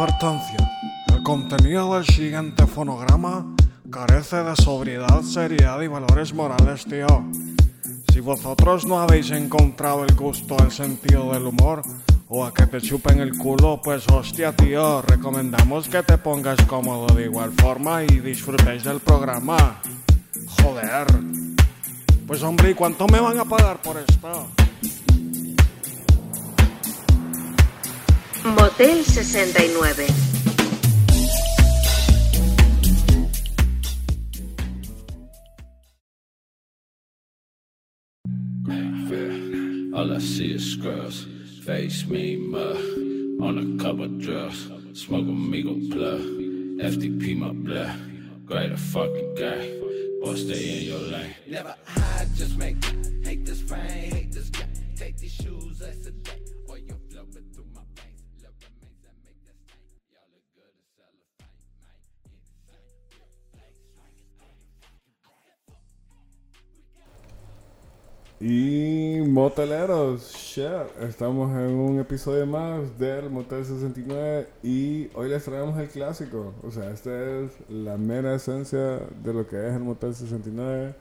Advertencia. El contenido del siguiente fonograma carece de sobriedad, seriedad y valores morales, tío. Si vosotros no habéis encontrado el gusto, el sentido del humor, o a que te chupen el culo, pues hostia, tío, recomendamos que te pongas cómodo de igual forma y disfrutéis del programa. Joder. Pues hombre, ¿y cuánto me van a pagar por esto? Motel 69. All I see is scrubs. Face me, mud. On a couple drugs. Smoke amigo plug. FTP my blood. Greater fucking guy. Or stay in your lane. Never hide, just make Hate this rain, hate this guy. Take these shoes, let's a Y moteleros, shit, estamos en un episodio más del Motel 69 y hoy les traemos el clásico. O sea, esta es la mera esencia de lo que es el Motel 69,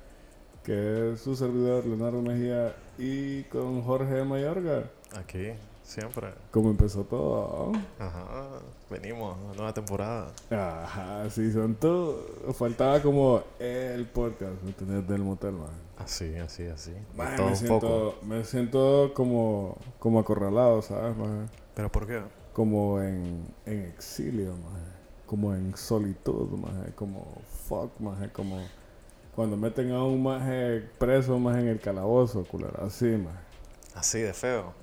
que es su servidor Leonardo Mejía y con Jorge Mayorga. Aquí, siempre. Como empezó todo. Ajá, venimos, nueva temporada. Ajá, sí, son todo. Faltaba como el podcast, ¿me entiendes? Del motel, man. Así, así, así. Todo me, un siento, poco. me siento como, como acorralado, ¿sabes? maje? ¿Pero por qué? Como en, en exilio, maje. como en solitud, como fuck, como cuando meten a un maje preso más en el calabozo, culero, así, maje. Así de feo.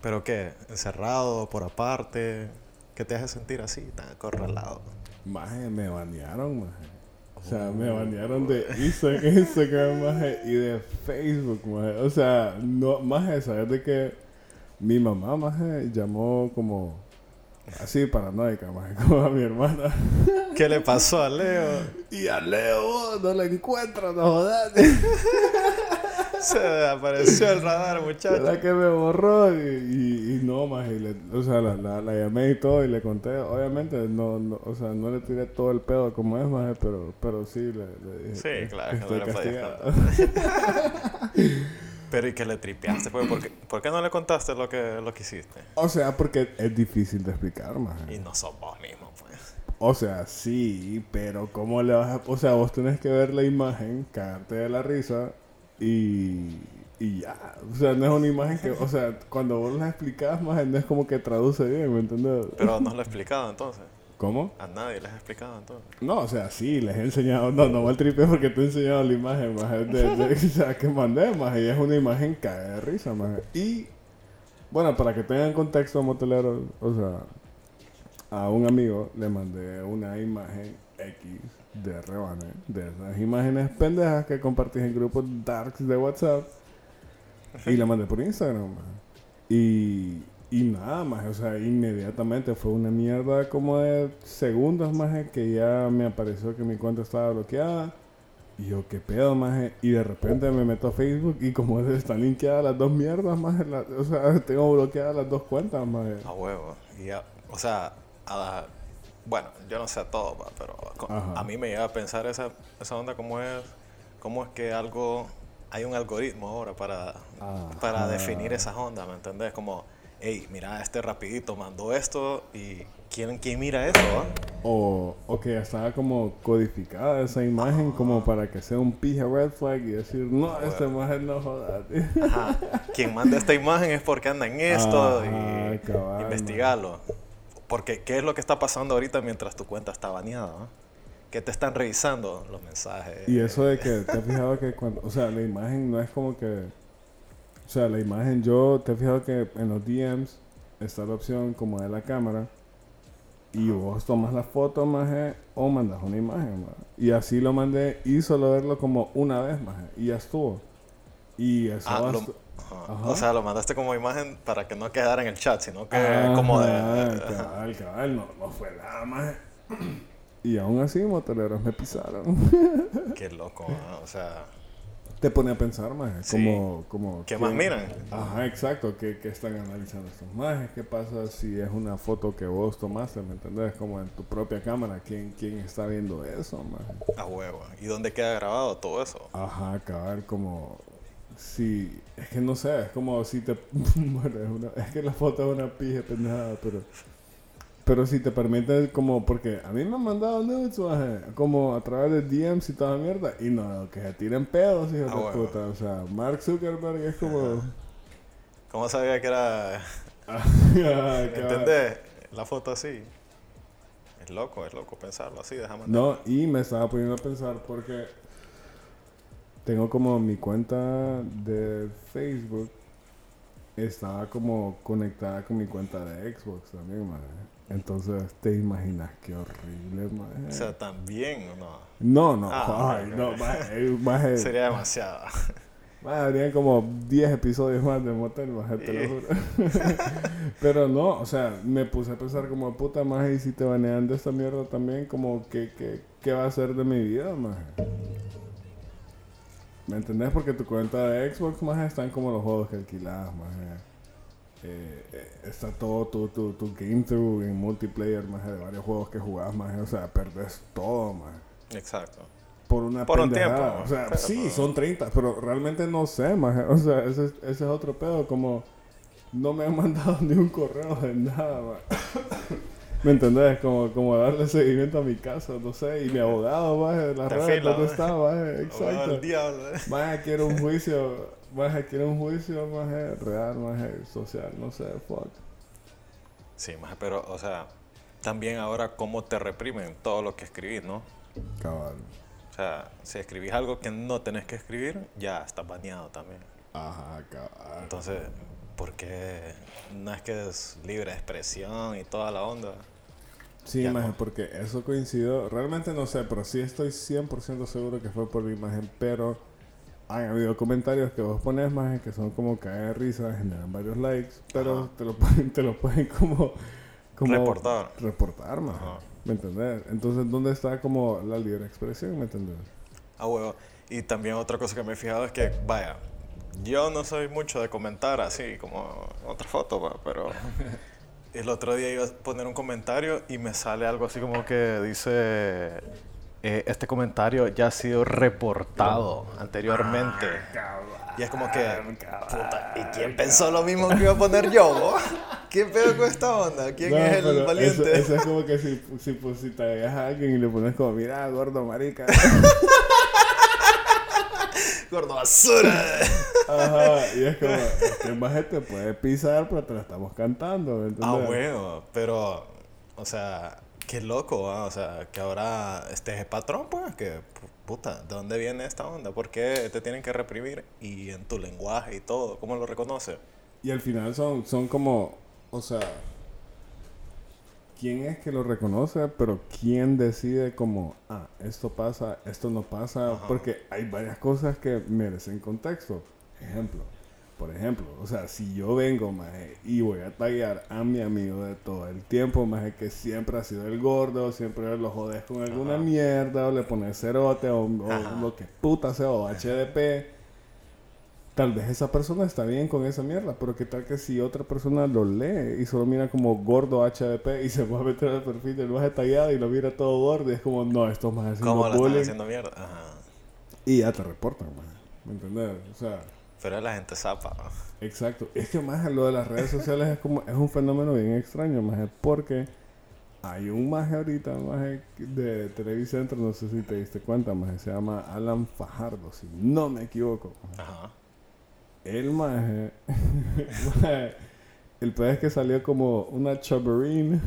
¿Pero qué? ¿Encerrado, por aparte? ¿Qué te hace sentir así, tan acorralado? Maje, me banearon, maje. O sea, me banearon de Insta- Instagram, maje, y de Facebook, maje. O sea, no, maje, ¿sabes de que mi mamá, maje, llamó como así paranoica, maje, como a mi hermana. ¿Qué le pasó a Leo? Y a Leo, no la encuentro, no jodas. Se desapareció el radar, muchacho. La que me borró y, y, y no, maje, y le- o sea, la, la, la llamé y todo y le conté. Obviamente, no, no, o sea, no le tiré todo el pedo como es, maje, pero, pero sí le, le dije Sí, claro, que no le podías. Pero ¿y que le tripeaste? pues? ¿Por qué, por qué no le contaste lo que, lo que hiciste? O sea, porque es difícil de explicar, maje. Y no sos vos mismo, pues. O sea, sí, pero ¿cómo le vas a...? O sea, vos tenés que ver la imagen, cagarte de la risa y... Y ya. O sea, no es una imagen que... O sea, cuando vos la explicás, no es como que traduce bien, ¿me? Pero no lo he explicado entonces. ¿Cómo? A nadie les he explicado entonces. No, o sea, sí, les he enseñado... No, no mal tripe porque te he enseñado la imagen, maje, de, de- o sea, que mandé, maje, y es una imagen cae de risa, maje. Y... Bueno, para que tengan contexto, moteleros, o sea... A un amigo le mandé una imagen X de rebane, de esas imágenes pendejas que compartís en grupos darks de WhatsApp. Y la mandé por Instagram. Y, y nada más, o sea, inmediatamente fue una mierda como de segundos más que ya me apareció que mi cuenta estaba bloqueada. Y yo, ¿qué pedo, maje? Y de repente me meto a Facebook y como están linkeadas las dos mierdas, maje, la- o sea, tengo bloqueadas las dos cuentas, maje. A huevo. Ya, o sea, a- bueno, yo no sé a todo, pa, pero Ajá. a mí me llega a pensar esa, esa onda como es, cómo es que algo, hay un algoritmo ahora para, para definir esas ondas, ¿me entendés? Como, hey, mira, este rapidito mandó esto y ¿quién, quién mira eso? ah? O, o que estaba como codificada esa imagen como para que sea un pija red flag y decir, no, esta imagen no joda. tío". Ajá. Quien manda esta imagen es porque anda en esto y cabal, investigarlo. Porque, ¿qué es lo que está pasando ahorita mientras tu cuenta está baneada? ah? Que te están revisando los mensajes. Y eso de que te has fijado que cuando, o sea, la imagen no es como que, o sea, la imagen yo te has fijado que en los DMs está la opción como de la cámara y vos tomas la foto, maje, o mandas una imagen, maje. Y así lo mandé y solo verlo como una vez, maje, y ya estuvo. Y eso Ah, lo- ajá. O sea, lo mandaste como imagen para que no quedara en el chat, sino que Ajá, como de... cabal, cabal, no, no fue nada, maje. Y aún así, moteleros me pisaron. Qué loco, ah, o sea... te pone a pensar más. Sí. Como, como, ¿Qué más miran? Ajá, exacto. ¿Qué, qué están analizando estos majes? ¿Qué pasa si es una foto que vos tomaste? ¿Me entendés? Como en tu propia cámara. ¿Quién, quién está viendo eso, maje? A huevo. ¿Y dónde queda grabado todo eso? Ajá, cabal, como... Si... Es que no sé, es como si te... bueno, es, una, es que la foto es una pija pendejada, pero... Pero si te permite como... Porque a mí me han mandado nudes, como a través de DMs y toda mierda. Y no, que se tiren pedos, hijo Ah, de puta. O sea, Mark Zuckerberg es como... ¿Cómo sabía que era... Cabal. ¿Entendés? La foto así. Es loco, es loco pensarlo así, déjame No, y me estaba poniendo a pensar porque tengo como mi cuenta de Facebook estaba como conectada con mi cuenta de Xbox también, madre. Entonces, te imaginas qué horrible, madre. O sea, también, no. no, no, Ah, ay, no, maje, maje, Sería demasiado. maje, habrían como 10 episodios más de Motel, maje, te lo juro. Pero no, o sea, me puse a pensar como puta maje, y si te banean de esta mierda también, como que, que, ¿qué va a ser de mi vida, maje? ¿Me entendés? Porque tu cuenta de Xbox, maje, están como los juegos que alquilas, maje. Eh, eh, está todo tu, tu, tu game through en multiplayer, maje, de varios juegos que jugás, maje. O sea, perdés todo, maje Exacto. por una Por un tiempo. O sea, sí, son 30, pero realmente no sé, maje. O sea, ese, es- ese es otro pedo, como no me han mandado ni un correo de nada, maje. ¿Me entendés? Como, como darle seguimiento a mi caso, no sé, y mi abogado, maje, de redes, fila, ¿dónde maje. está, maje? Exacto. diablo. eh. Maje, quiero un juicio, maje, quiero un juicio, maje, real, maje, social, no sé, fuck. Sí, más, pero, o sea, también ahora cómo te reprimen todo lo que escribís, ¿no? Cabal. O sea, si escribís algo que no tenés que escribir, ya estás baneado también. Ajá, cabal. Entonces, ¿por qué no es que es libre expresión y toda la onda? Sí, no. porque eso coincidió. Realmente no sé, pero sí estoy 100% seguro que fue por la imagen. Pero han habido comentarios que vos pones, maje, que son como caer de risa, generan varios likes. Pero Ajá. te lo, pueden, te lo pueden como. como Reportar. Reportar. Ajá. ¿Me entendés? Entonces, ¿dónde está como la libre expresión? ¿Me entendés? Ah, huevo. Y también otra cosa que me he fijado es que, vaya, yo no soy mucho de comentar así, como otra foto, pero el otro día iba a poner un comentario y me sale algo así como que dice, eh, este comentario ya ha sido reportado anteriormente. y es como que, puta, ¿y quién pensó lo mismo que iba a poner yo? bo? ¿Qué pedo con esta onda? ¿Quién No, es el valiente? Eso, eso es como que si, si, pues, si te a alguien y le pones como, mira, gordo, marica. Gordo basura. Ajá, y es como, maje te puede pisar, pero te la estamos cantando, ¿me Ah, bueno, pero, o sea, qué loco, ¿va? o sea, que ahora este es el patrón, pues, que, pu- puta, ¿de dónde viene esta onda? ¿Por qué te tienen que reprimir? Y en tu lenguaje y todo, ¿cómo lo reconoce? Y al final son, son como, o sea, ¿quién es que lo reconoce? Pero ¿quién decide como, ah, esto pasa, esto no pasa? Ajá. Porque hay varias cosas que merecen contexto. Ejemplo, por ejemplo, o sea, si yo vengo, maje, y voy a tallar a mi amigo de todo el tiempo, maje, que siempre ha sido el gordo, siempre lo jodes con alguna Ajá. mierda, o le pones cerote, o, o lo que puta sea, o HDP, tal vez esa persona está bien con esa mierda, pero qué tal que si otra persona lo lee y solo mira como gordo HDP y se va a meter al perfil del más detallado y lo mira todo gordo y es como, no, esto más haciendo ¿Cómo lo están haciendo mierda? Ajá. Y ya te reportan, maje. ¿Me entendés? O sea, Pero la gente zapa. exacto. Es que más lo de las redes sociales es como, es un fenómeno bien extraño, más porque hay un maje ahorita, maje de Televicentro, no sé si te diste cuenta, maje, se llama Alan Fajardo, si no me equivoco. Ajá. El maje, maje, el es que salió como una chabarine,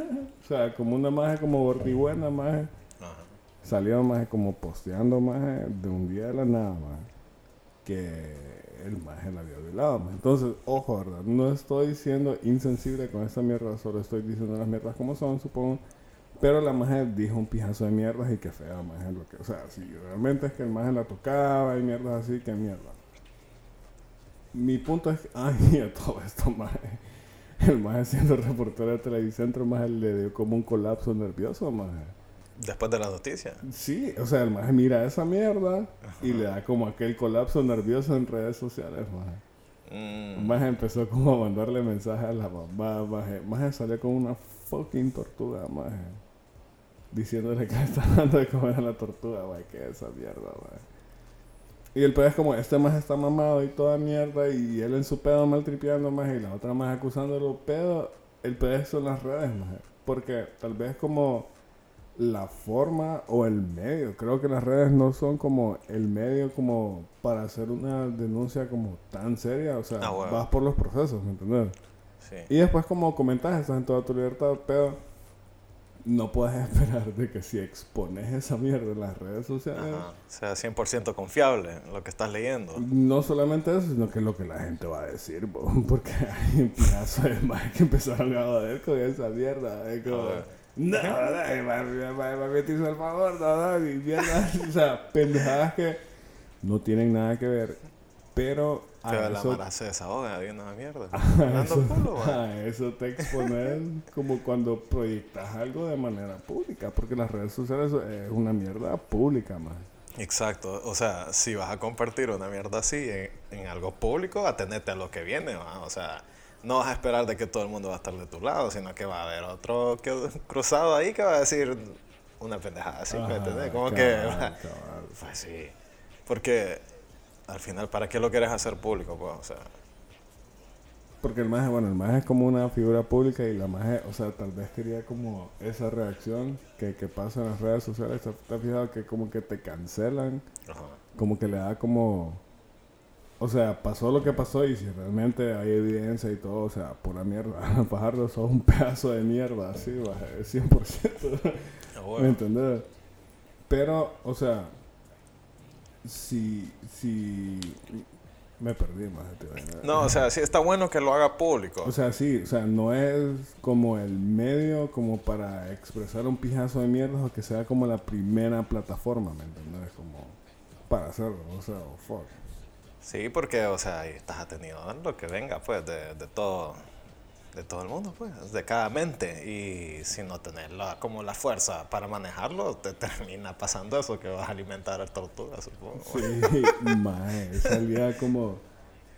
o sea, como una maje como gordibuena, maje. Ajá. Salió más como posteando más de un día de la nada más que el maje la había violado. maje. Entonces, ojo, ¿verdad? No estoy siendo insensible con esta mierda, solo estoy diciendo las mierdas como son, supongo. Pero la maje dijo un pijazo de mierdas y que fea, maje. Lo que, o sea, si realmente es que el maje la tocaba y mierdas así, que mierda. Mi punto es que, ay, a todo esto, maje. El maje siendo reportero de Televicentro, maje le dio como un colapso nervioso, maje. Después de la noticia. Sí, o sea, el maje mira esa mierda y le da como aquel colapso nervioso en redes sociales, maje. Mm, maje empezó como a mandarle mensajes a la mamá, maje. Maje salió con una fucking tortuga, maje. Diciéndole que le está dando de comer a la tortuga, maje. Que esa mierda, maje. Y el pedo es como, este maje está mamado y toda mierda y él en su pedo mal tripeando, maje. Y la otra maje acusándolo pedo. El pedo es son las redes, maje. Porque tal vez como la forma o el medio. Creo que las redes no son como el medio como para hacer una denuncia como tan seria. O sea, Ah, bueno. vas por los procesos, ¿me entiendes? sí. Y después como comentas, estás en toda tu libertad, pero no puedes esperar de que si expones esa mierda en las redes sociales, Ajá. Sea, 100% confiable lo que estás leyendo. no solamente eso, sino que lo que la gente va a decir, bo, porque hay un pedazo de más que empezaron a joder con esa mierda. Es como, Joder. no, me te hizo el favor, no, no, mierda. O sea, pendejadas que no tienen nada que ver, pero a Pero la eso, se desahoga viendo la mierda. a Hablando eso, culo, a eso te expones como cuando proyectas algo de manera pública, porque las redes sociales es una mierda pública, más. Exacto. O sea, si vas a compartir una mierda así en, en algo público, atenete a lo que viene, ¿va? O sea, no vas a esperar de que todo el mundo va a estar de tu lado, sino que va a haber otro que, cruzado ahí que va a decir una pendejada así, ¿me? Como que... Cabal. Pues sí. Porque al final, ¿para qué lo quieres hacer público? Pues, o sea, Porque el maje, bueno, el maje es como una figura pública y la maje, o sea, tal vez quería como esa reacción que, que pasa en las redes sociales. ¿Te has fijado que como que te cancelan? ajá. Como que le da como... O sea, pasó lo que pasó y si realmente hay evidencia y todo, o sea, pura mierda. Fajardo, sos un pedazo de mierda, así, maje, 100%. Ah, ¿Me entendés? Pero, o sea, si, si... Me perdí, a decir. No, o sea, sí está bueno que lo haga público. O sea, sí, o sea, no es como el medio como para expresar un pijazo de mierda o que sea como la primera plataforma, ¿me entiendes? Como para hacerlo, o sea, oh, fuck. Sí, porque, o sea, ahí estás atendido a lo que venga, pues, de, de todo de todo el mundo, pues, de cada mente. Y si no tenés la, como la fuerza para manejarlo, te termina pasando eso, que vas a alimentar a tortugas, supongo. Sí, maje, salía como...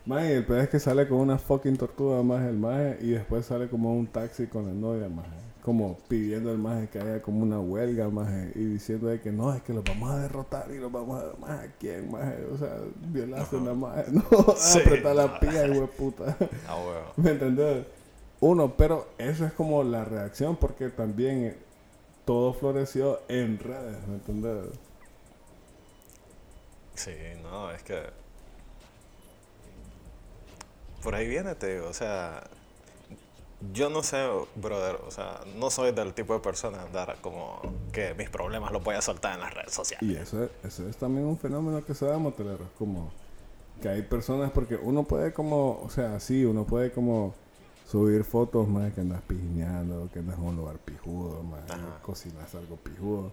Maje, el peor es que sale con una fucking tortuga, maje, el maje, y después sale como un taxi con la novia, maje. Como pidiendo al maje que haya como una huelga, maje, y diciendo de que no, es que los vamos a derrotar y los vamos a... Maje, ¿quién, maje? O sea, violaste a una maje. No, Sí, apretar la no. pía, güey, puta. Ah. ¿Me entendés? Uno, pero eso es como la reacción porque también eh, todo floreció en redes, ¿me entendés? Sí, no, es que. Por ahí viene, te digo, o sea. Yo no sé, brother, o sea, no soy del tipo de persona andar como que mis problemas los voy a soltar en las redes sociales. Y eso, eso es también un fenómeno que se da, motelero. Como que hay personas, porque uno puede como, o sea, sí, uno puede como subir fotos más que andas pijineando, que andas en un lugar pijudo, más cocinas algo pijudo.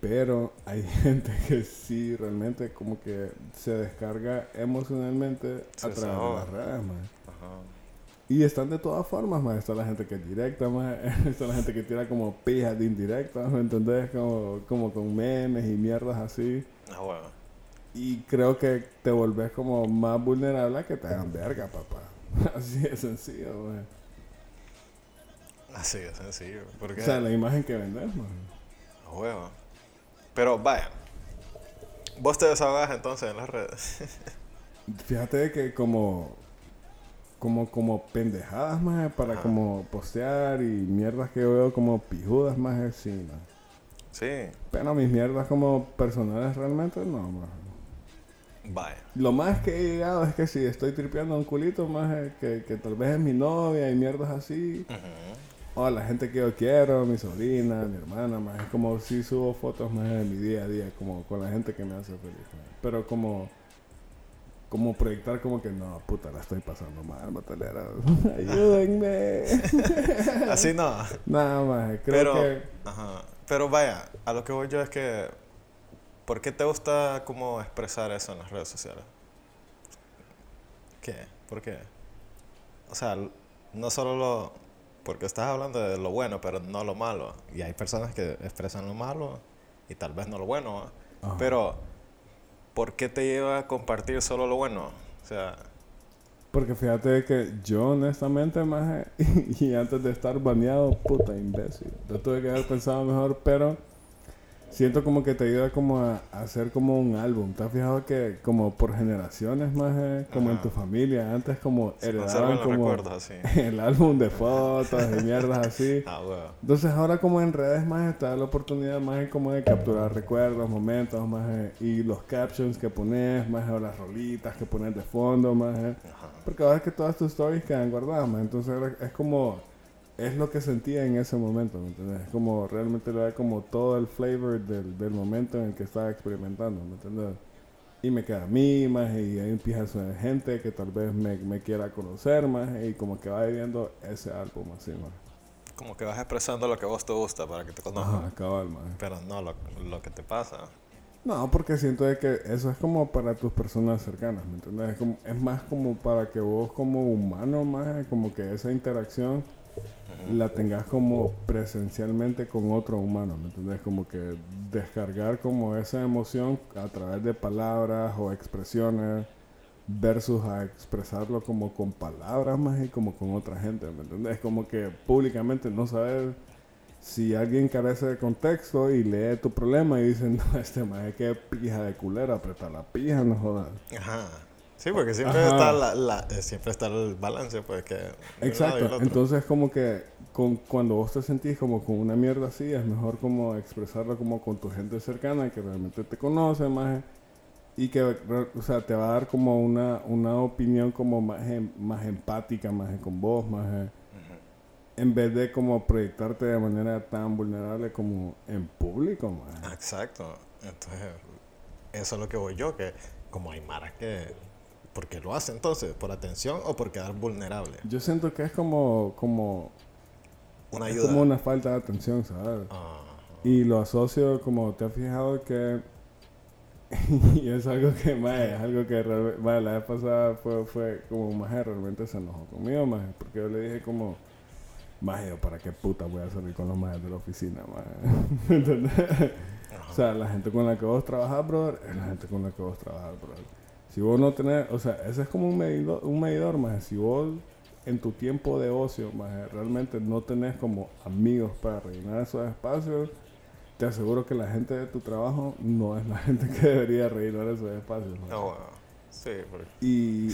Pero hay gente que sí realmente como que se descarga emocionalmente Se a través de las redes, man. Ajá. Y están de todas formas, más está la gente que es directa, más está la gente que tira como pijas de indirectas, ¿me entendés? Como, como con memes y mierdas así. Ah, bueno. Y creo que te volvés como más vulnerable a que te hagan verga, papá. Así de sencillo, man. Así de sencillo. Porque, O sea, la imagen que a huevo. Pero vaya, vos te desahogás entonces en las redes. Fíjate que como como como pendejadas más para Ajá. como postear y mierdas que yo veo como pijudas más man. sí, Pero mis mierdas como personales realmente no, man. Vaya. Lo más que he llegado es que si estoy tripeando a un culito más que, que tal vez es mi novia y mierdas así. Ujú. O la gente que yo quiero, mi sobrina, mi hermana, más. Es como si subo fotos más de mi día a día, como con la gente que me hace feliz. Pero como, como proyectar como que no, puta, la estoy pasando mal, batalera. Ayúdenme. Así no. Nada más, creo Pero, que. ajá. Pero vaya, a lo que voy yo es que, ¿por qué te gusta como expresar eso en las redes sociales? ¿Qué? ¿Por qué? O sea, no solo lo... porque estás hablando de lo bueno, pero no lo malo. Y hay personas que expresan lo malo y tal vez no lo bueno. ¿va? Ajá. Pero, ¿por qué te lleva a compartir solo lo bueno? O sea, Porque fíjate que yo honestamente, más y antes de estar baneado, puta imbécil. Yo tuve que haber pensado mejor, pero siento como que te ayuda como a, a hacer como un álbum. ¿Te has fijado que como por generaciones más, como en Ajá. tu familia, antes como se heredaban como recuerdos así. el álbum de fotos y mierdas así? Ah, huevo. Entonces ahora como en redes más está la oportunidad más como de capturar recuerdos, momentos, más y los captions que pones, más o las rolitas que pones de fondo, más Ajá. porque ahora es que todas tus stories quedan guardadas, más entonces es como es lo que sentía en ese momento, ¿me entiendes? Es como realmente le da como todo el flavor del, del momento en el que estaba experimentando, ¿me entiendes? Y me queda a mí más y hay un pijazo de gente que tal vez me, me quiera conocer más y como que va viviendo ese álbum así, más. Como que vas expresando lo que a vos te gusta para que te conozcan. Ajá, cabal, más. Pero no lo, lo que te pasa. No, porque siento de que eso es como para tus personas cercanas, ¿me entiendes? Es, como- es más como para que vos como humano, más como que esa interacción la tengas como presencialmente con otro humano, ¿me entiendes? Como que descargar como esa emoción a través de palabras o expresiones versus a expresarlo como con palabras más y como con otra gente, ¿me entiendes? Como que públicamente no saber si alguien carece de contexto y lee tu problema y dice, no, este más que pija de culera, aprieta la pija, no jodas. Ajá. Sí, porque siempre Ajá. está la, la- eh, siempre está el balance, pues que... Exacto, entonces como que con, cuando vos te sentís como con una mierda así, es mejor como expresarlo como con tu gente cercana que realmente te conoce más y que o sea, te va a dar como una, una opinión como más, em- más empática, más con vos, más eh, en vez de como proyectarte de manera tan vulnerable como en público, más. Exacto. Entonces, eso es lo que voy yo, que como hay maras que... ¿Por qué lo hace entonces? ¿Por atención o por quedar vulnerable? Yo siento que es como, como, Una es ayuda. como una falta de atención, ¿sabes? Ah, Y lo asocio como te has fijado que y es algo que más es algo que realmente mae, la vez pasada fue, fue como más realmente se enojó conmigo más porque yo le dije como más para qué puta voy a salir con los más de la oficina más o sea la gente con la que vos trabajas brother es la gente con la que vos trabajas brother si vos no tenés o sea ese es como un medidor un medidor más si vos en tu tiempo de ocio más realmente no tenés como amigos para rellenar esos espacios te aseguro que la gente de tu trabajo no es la gente que debería rellenar esos espacios. ¿no? ah, bueno. Sí, porque... Y,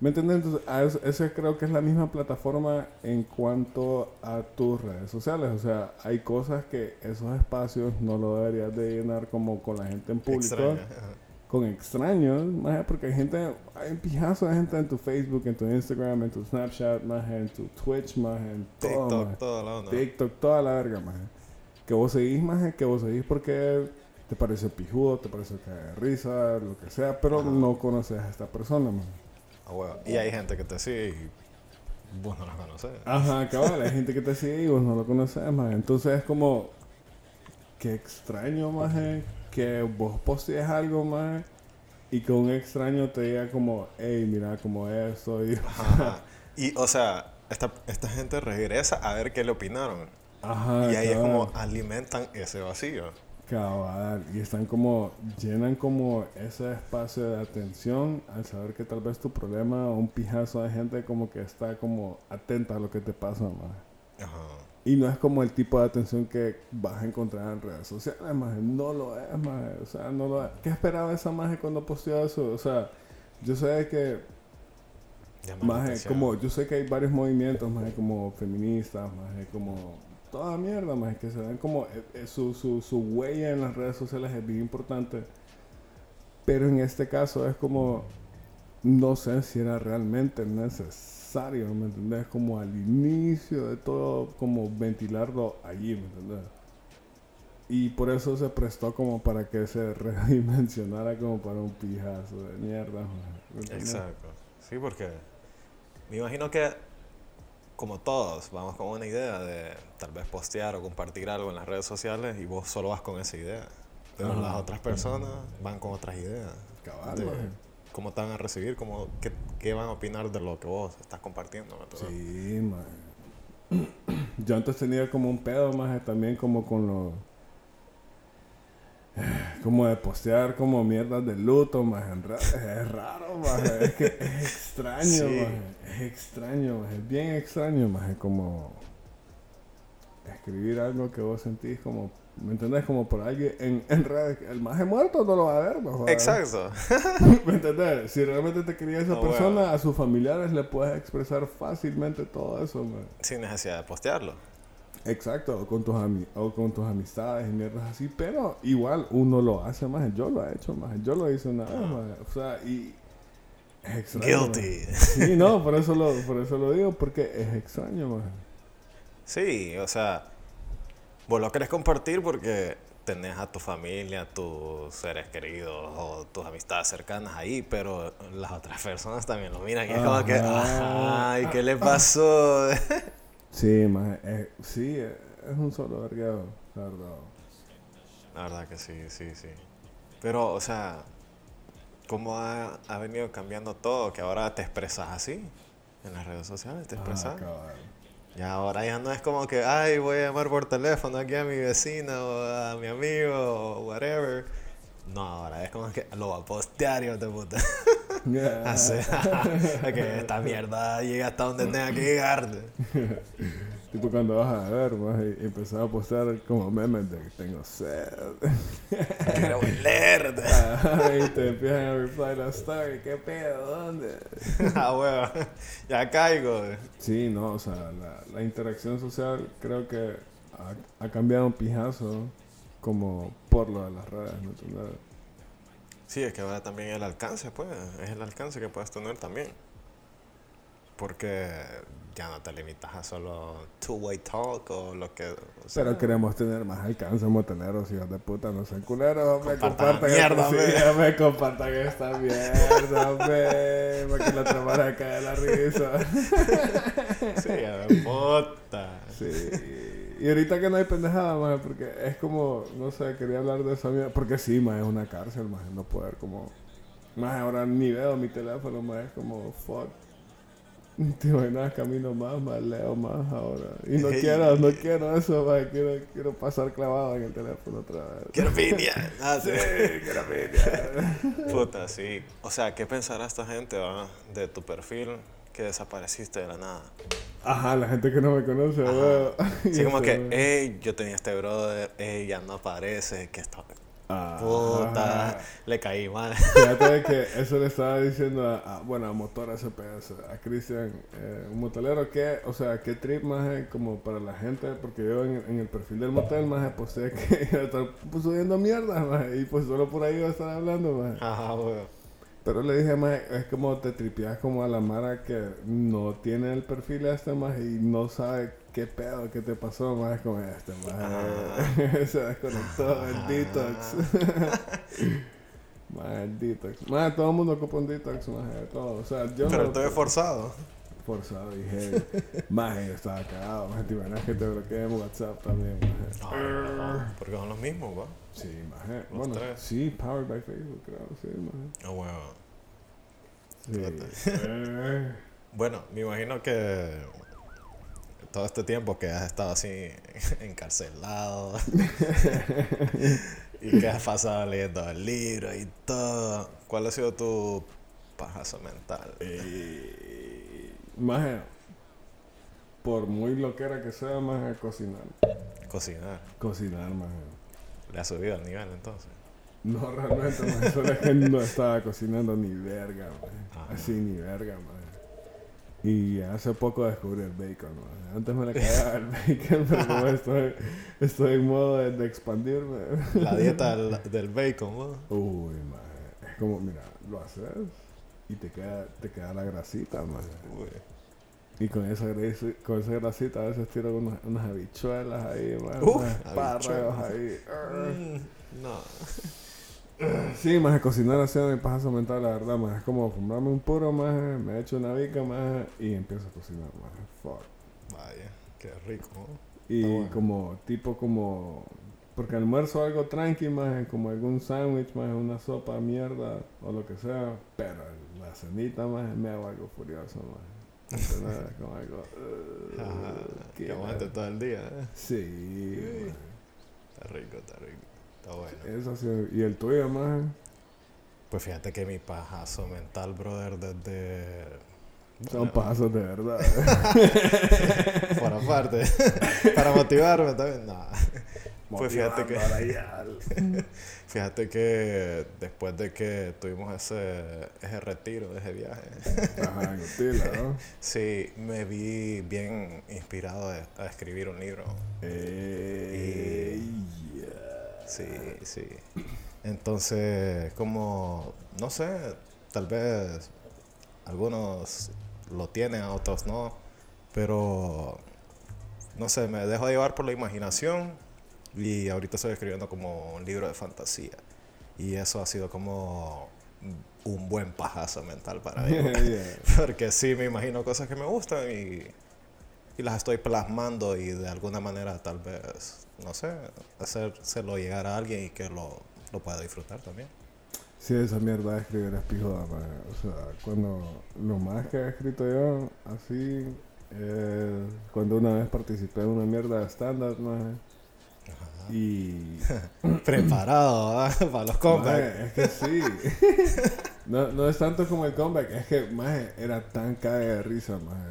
¿me entiendes? Entonces, a eso, creo que es la misma plataforma en cuanto a tus redes sociales. O sea, hay cosas que esos espacios no lo deberías de llenar como con la gente en público. Extraña. Con extraños, más porque hay gente, hay un pijazo de gente en tu Facebook, en tu Instagram, en tu Snapchat, más en tu Twitch, más en todo. TikTok, maje. toda la onda. TikTok, toda la verga, más. Que vos seguís, más que vos seguís porque te parece pijudo, te parece que de risa, lo que sea, pero no conoces a esta persona, man. Ah, huevo. Y hay gente que te sigue y vos no la conoces. Ajá, cabal, hay gente que te sigue y vos no lo conoces, más. Entonces es como, qué extraño, más, que vos postees algo, más, y que un extraño te diga como, hey, mira como esto, y... Ajá. Y, o sea, esta, esta gente regresa a ver qué le opinaron. Ajá, y ahí es cabal. como alimentan ese vacío. Cabal, y están como, llenan como ese espacio de atención al saber que tal vez tu problema o un pijazo de gente como que está como atenta a lo que te pasa, más. Ajá. Y no es como el tipo de atención que vas a encontrar en redes sociales, más. No lo es, más. O sea, no lo es. ¿Qué esperaba esa maje cuando posteó eso? O sea, yo sé que más como yo sé que hay varios movimientos más como feministas más como toda mierda más que se ven como eh, eh, su, su, su huella en las redes sociales es bien importante pero en este caso es como no sé si era realmente necesario ¿me entendés? como al inicio de todo como ventilarlo allí ¿me entendés? y por eso se prestó como para que se redimensionara como para un pijazo de mierda ¿me? Exacto. Sí, porque me imagino que como todos vamos con una idea de tal vez postear o compartir algo en las redes sociales y vos solo vas con esa idea. Pero Ajá. las otras personas van con otras ideas. Cabal. Cómo te van a recibir, cómo, qué, qué van a opinar de lo que vos estás compartiendo. Sí, man. yo antes tenía como un pedo más también como con los como de postear como mierdas de luto más es raro más es que es extraño Sí. es extraño es bien extraño más como escribir algo que vos sentís como ¿me entendés? como por alguien en, en redes el más muerto no lo va a ver no jodas. Exacto. ¿Me entendés? Si realmente te quería esa No, persona, a sus familiares le puedes expresar fácilmente todo eso, man. Sin necesidad de postearlo. Exacto, o con tus ami- o con tus amistades y mierdas así, pero igual uno lo hace más, yo lo he hecho más, yo lo hice una vez más, o sea, y es extraño. Guilty. maje. Sí, no, por eso lo, por eso lo digo, porque es extraño, más. Sí, o sea, vos lo querés compartir porque tenés a tu familia, tus seres queridos o tus amistades cercanas ahí, pero las otras personas también lo miran y es como que, ay, ¿qué le pasó? Sí, más, sí, es un solo vergueo, la verdad. La verdad que sí, sí, sí. Pero, o sea, ¿cómo ha, ha venido cambiando todo? Que ahora te expresas así en las redes sociales, te Ah, expresas. Ya ahora ya no es como que, ay, voy a llamar por teléfono aquí a mi vecina o a mi amigo o whatever. No, ahora es como que lo va a postear, hijo de puta. Así, que esta mierda llega hasta donde tenga que llegar. Tipo cuando vas a ver, más, y empezás a postear como memes de que tengo sed. Quiero. Ajá, y te empiezan a reply la story, ¿qué pedo? ¿Dónde? ah, huevo. Ya caigo. Sí, no, o sea, la, la interacción social creo que ha, ha cambiado un pijazo como por lo de las redes, ¿me entiendes? Sí, es que ahora también el alcance, pues. Es el alcance que puedes tener también. Porque ya no te limitas a solo two-way talk o lo que. o sea, Pero queremos tener más alcance, moteleros, hijos de puta, no sean culeros, hombre, Compartan mierda, esta, sí, hombre, compartan esta mierda, hombre, para que la trabara cae de la risa. Sí, ver, puta. Sí. Y ahorita que no hay pendejada, más porque es como, no sé, quería hablar de esa mierda. Porque sí, más es una cárcel, más no poder como. Más ahora ni veo mi teléfono, más es como, fuck. Te imaginas, camino más, más leo más ahora. Y no quiero, no quiero eso, quiero, quiero pasar clavado en el teléfono otra vez. Quiero piña. Ah, sí. quiero pillar. Puta, sí. O sea, ¿qué pensará esta gente va, de tu perfil que desapareciste de la nada? Ajá, la gente que no me conoce, veo. Sí, como que, hey, yo tenía este brother, hey, ya no aparece, que está. Ah. Puta, le caí mal. Fíjate que eso le estaba diciendo a, a- bueno, a Motor SPS, a Cristian, eh, un motelero que, o sea, qué trip más es como para la gente, porque yo en, en el perfil del motel más posté que iba a estar pues, subiendo mierda más, y pues solo por ahí iba a estar hablando más. Ajá, weón. Pero le dije más, es como te tripeas como a la Mara que no tiene el perfil este más y no sabe qué pedo, qué te pasó más, es como este más, se desconectó el detox. Más el detox. Más todo el mundo ocupa un detox, más de todo. O sea, yo Pero no estoy forzado. forzado dije, más yo estaba cagado, más te imaginas que te bloqueé en WhatsApp también. No, porque son los mismos, va. Sí. Los Bueno, tres. sí, powered by Facebook, creo, sí, maje. Ah, weón. Sí. Eh, Bueno, me imagino que todo este tiempo que has estado así encarcelado y que has pasado leyendo el libro y todo, ¿cuál ha sido tu pajazo mental? Eh, maje, por muy loquera que sea, maje, cocinar. Cocinar. Cocinar, maje. Le ha subido el nivel entonces. No, realmente, maje, solo es que no estaba cocinando ni verga. Ah. Así ni verga, maje. Y hace poco descubrí el bacon, maje. Antes me le cagaba el bacon, pero como estoy, estoy en modo de, de expandirme. La dieta del, del bacon, ¿no? Uy, maje. Es como, mira, lo haces y te queda, te queda la grasita, maje. Uy. Y con esa, grasi- con esa grasita a veces tiro unas, unas habichuelas ahí, maje, Uf, habichuelas. ahí. Mm, no. Sí, más de cocinar así mi pajazo mental, la verdad, más es como fumarme un puro, más me echo una bica, más y empiezo a cocinar, más fuck. Vaya, qué rico, ¿no? Y bueno. como, tipo como, porque almuerzo algo tranqui, más como algún sándwich, más una sopa, mierda, o lo que sea, pero la cenita, más me hago algo furioso, más. Como algo, uh, Ajá, que aguante todo el día. ¿eh? Sí. Está rico, está rico. Está bueno. Eso sí. ¿Y el tuyo, maje? Pues fíjate que mi pajazo mental, brother, desde... Son pasos de verdad. Por aparte. Para motivarme también. No. Pues fíjate que... Fíjate después de que tuvimos ese, ese retiro, ese viaje, Ajá, ¿no? sí, me vi bien inspirado a, a escribir un libro. Eh, yeah. Sí, sí. Entonces, como, no sé, tal vez algunos lo tienen, otros no, pero, no sé, me dejo llevar por la imaginación y ahorita estoy escribiendo como un libro de fantasía. Y eso ha sido como un buen pajazo mental para mí. Yeah. Porque sí, me imagino cosas que me gustan y, y las estoy plasmando y de alguna manera tal vez, no sé, hacérselo llegar a alguien y que lo, lo pueda disfrutar también. Sí, esa mierda de escribir es pijuda, maje. O sea, cuando lo más que he escrito yo, así, eh, cuando una vez participé en una mierda de stand-up, maje, Y. Preparado ¿ah? para los comebacks. maje, es que sí. No, no es tanto como el comeback, es que, maje, era tan cae de risa, maje.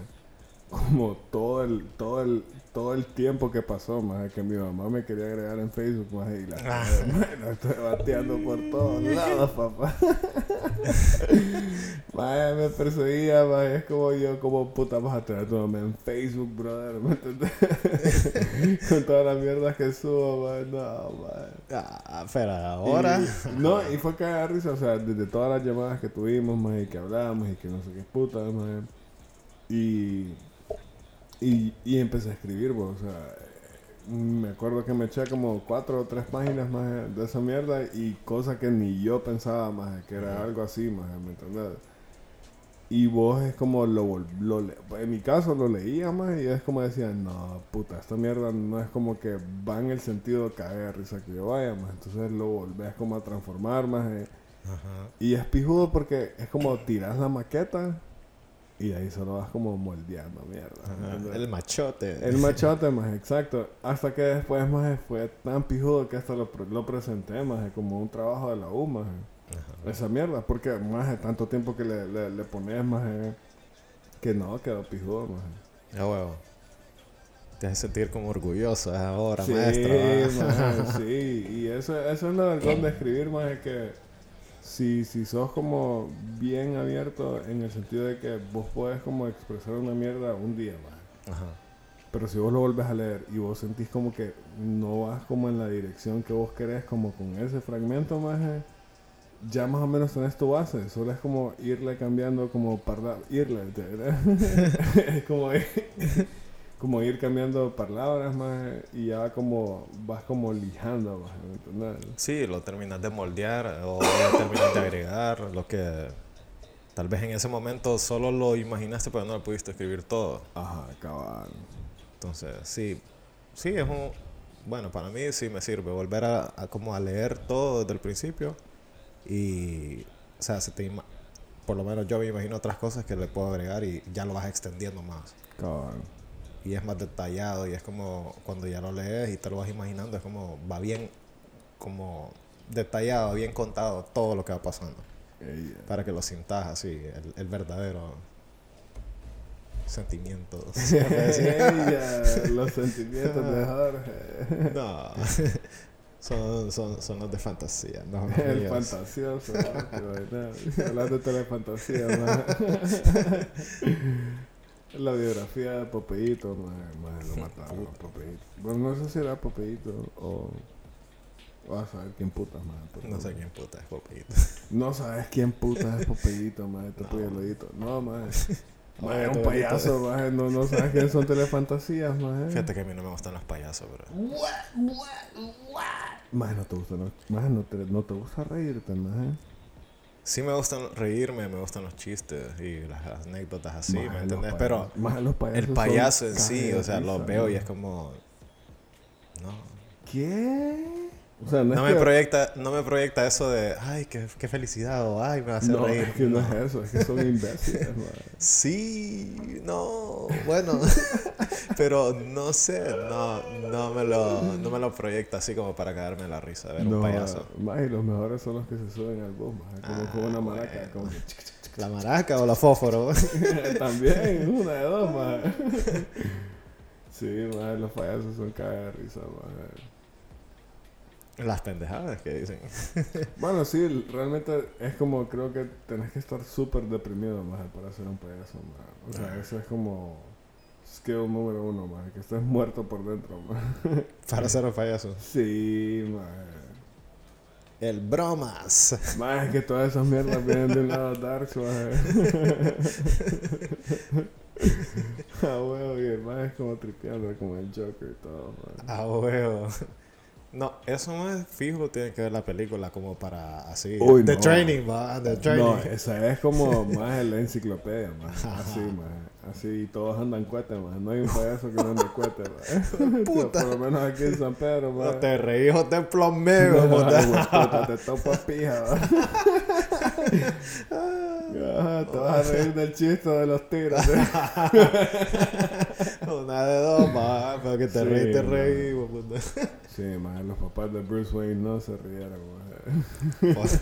Como todo el, todo el, todo el tiempo que pasó, maje, que mi mamá me quería agregar en Facebook, maje, y la Ah. la estoy bateando por todos lados, papá. Me perseguía, maje, es como yo, como puta vas a tener tu en Facebook, brother, ¿me entendés? Con todas las mierdas que subo, maje, no, maje. Ah, pero ahora. Y- no, y fue que de risa, o sea, desde todas las llamadas que tuvimos, más y que hablamos y que no sé qué puta, más. Y, y, y empecé a escribir, pues, o sea, me acuerdo que me eché como cuatro o tres páginas más de esa mierda y cosas que ni yo pensaba más, que era algo así, más, ¿me entendés? Y vos es como lo, lo en mi caso lo leía más y es como decía, no, puta, esta mierda no es como que va en el sentido de caer de risa que yo vaya más, entonces lo volvés como a transformar más eh, y es pijudo porque es como tiras la maqueta y ahí solo vas como moldeando mierda. El machote. El machote más, exacto. Hasta que después más fue tan pijudo que hasta lo, lo presenté más como un trabajo de la U más. Esa mierda, porque más de tanto tiempo que le, le, le pones más que no, quedó pijudo más. Ya huevo. Te hace sentir como orgulloso es ahora, Sí, maestro. maje, sí, y eso, eso es lo del de escribir, más es que si, si sos como bien abierto en el sentido de que vos podés como expresar una mierda un día más. Ajá. Pero si vos lo volvés a leer y vos sentís como que no vas como en la dirección que vos querés, como con ese fragmento más, ya más o menos tenés tu base. Solo es como irle cambiando como parla irle, es como, como ir cambiando palabras más y ya como vas como lijando más, ¿me entendés? Sí, lo terminas de moldear o lo terminas de agregar, lo que tal vez en ese momento solo lo imaginaste pero no lo pudiste escribir todo. Ajá, cabal. Entonces, sí, sí, es un... Bueno, para mí sí me sirve volver a, a como a leer todo desde el principio y, o sea, se te ima- por lo menos yo me imagino otras cosas que le puedo agregar y ya lo vas extendiendo más. Cabal. Y es más detallado y es como cuando ya lo lees y te lo vas imaginando, es como va bien, como detallado, bien contado todo lo que va pasando. Ey, Para que lo sintas así, el, el verdadero sentimiento. Ella, los sentimientos de Jorge. No, son, son, son los de fantasía, no los El míos. fantasioso, ¿no? Te imaginas. hablando de telefantasía, man. La biografía de Popeito, man, lo mataron a Popeito. Bueno, no sé si era Popeito o. Vas a saber quién putas, man. pero- No sé quién puta es Popito. No sabes quién putas es Popeito, man. Este No. polluelito. No. Man, Oye, es un payaso, man. No, no sabes quiénes son telefantasías, man. Fíjate que a mí no me gustan los payasos, bro. Man, no te gusta, no, man, no te, no te gusta reírte, man. Sí me gustan reírme, me gustan los chistes y las anécdotas así, ¿me los entiendes? payas- Pero payasos el payaso en sí, o sea, lo veo y es como... No, ¿Qué? O sea, no, No me, que- proyecta, no me proyecta eso de, ay, qué, qué felicidad o ay, me va a hacer No, reír. es que no es eso, es que son imbéciles. Sí, no, bueno, pero no sé, no, no, me lo, no me lo proyecta así como para cagarme la risa ver un No, payaso. más y los mejores son los que se suben al bus, más como Ah, con una maraca, bueno. como ¿La maraca o la fósforo? También, una de dos, más. Sí, más los payasos son cagadas de risa, más. Las pendejadas que dicen. Bueno, sí, realmente es como, creo que tenés que estar súper deprimido, más para ser un payaso, más. O sea, eso es como skill número uno, más, que estés muerto por dentro, más. Para ser un payaso. Sí, más. El bromas. Más es que todas esas mierdas vienen de un lado dark, más. Ah, huevo, y el más es como tripeando, como el Joker y todo, man. Ah, huevo. No, eso no es fijo, tiene que ver la película como para así. Uy, The no. Training, va, The Training. No, esa es como más en la enciclopedia, más. Así, más. Así, todos andan cuete, más. No hay un payaso que no ande cuete, más. Puta. Por lo menos aquí en San Pedro, no más. te reí, hijo de plomeo. No, puta. te topa pija. Ajá, te vas a reír del chiste de los tiros. ¿eh? Una de dos, va, pero que te reí, te no. reí, puta. Sí, más los papás de Bruce Wayne no se rieron, más.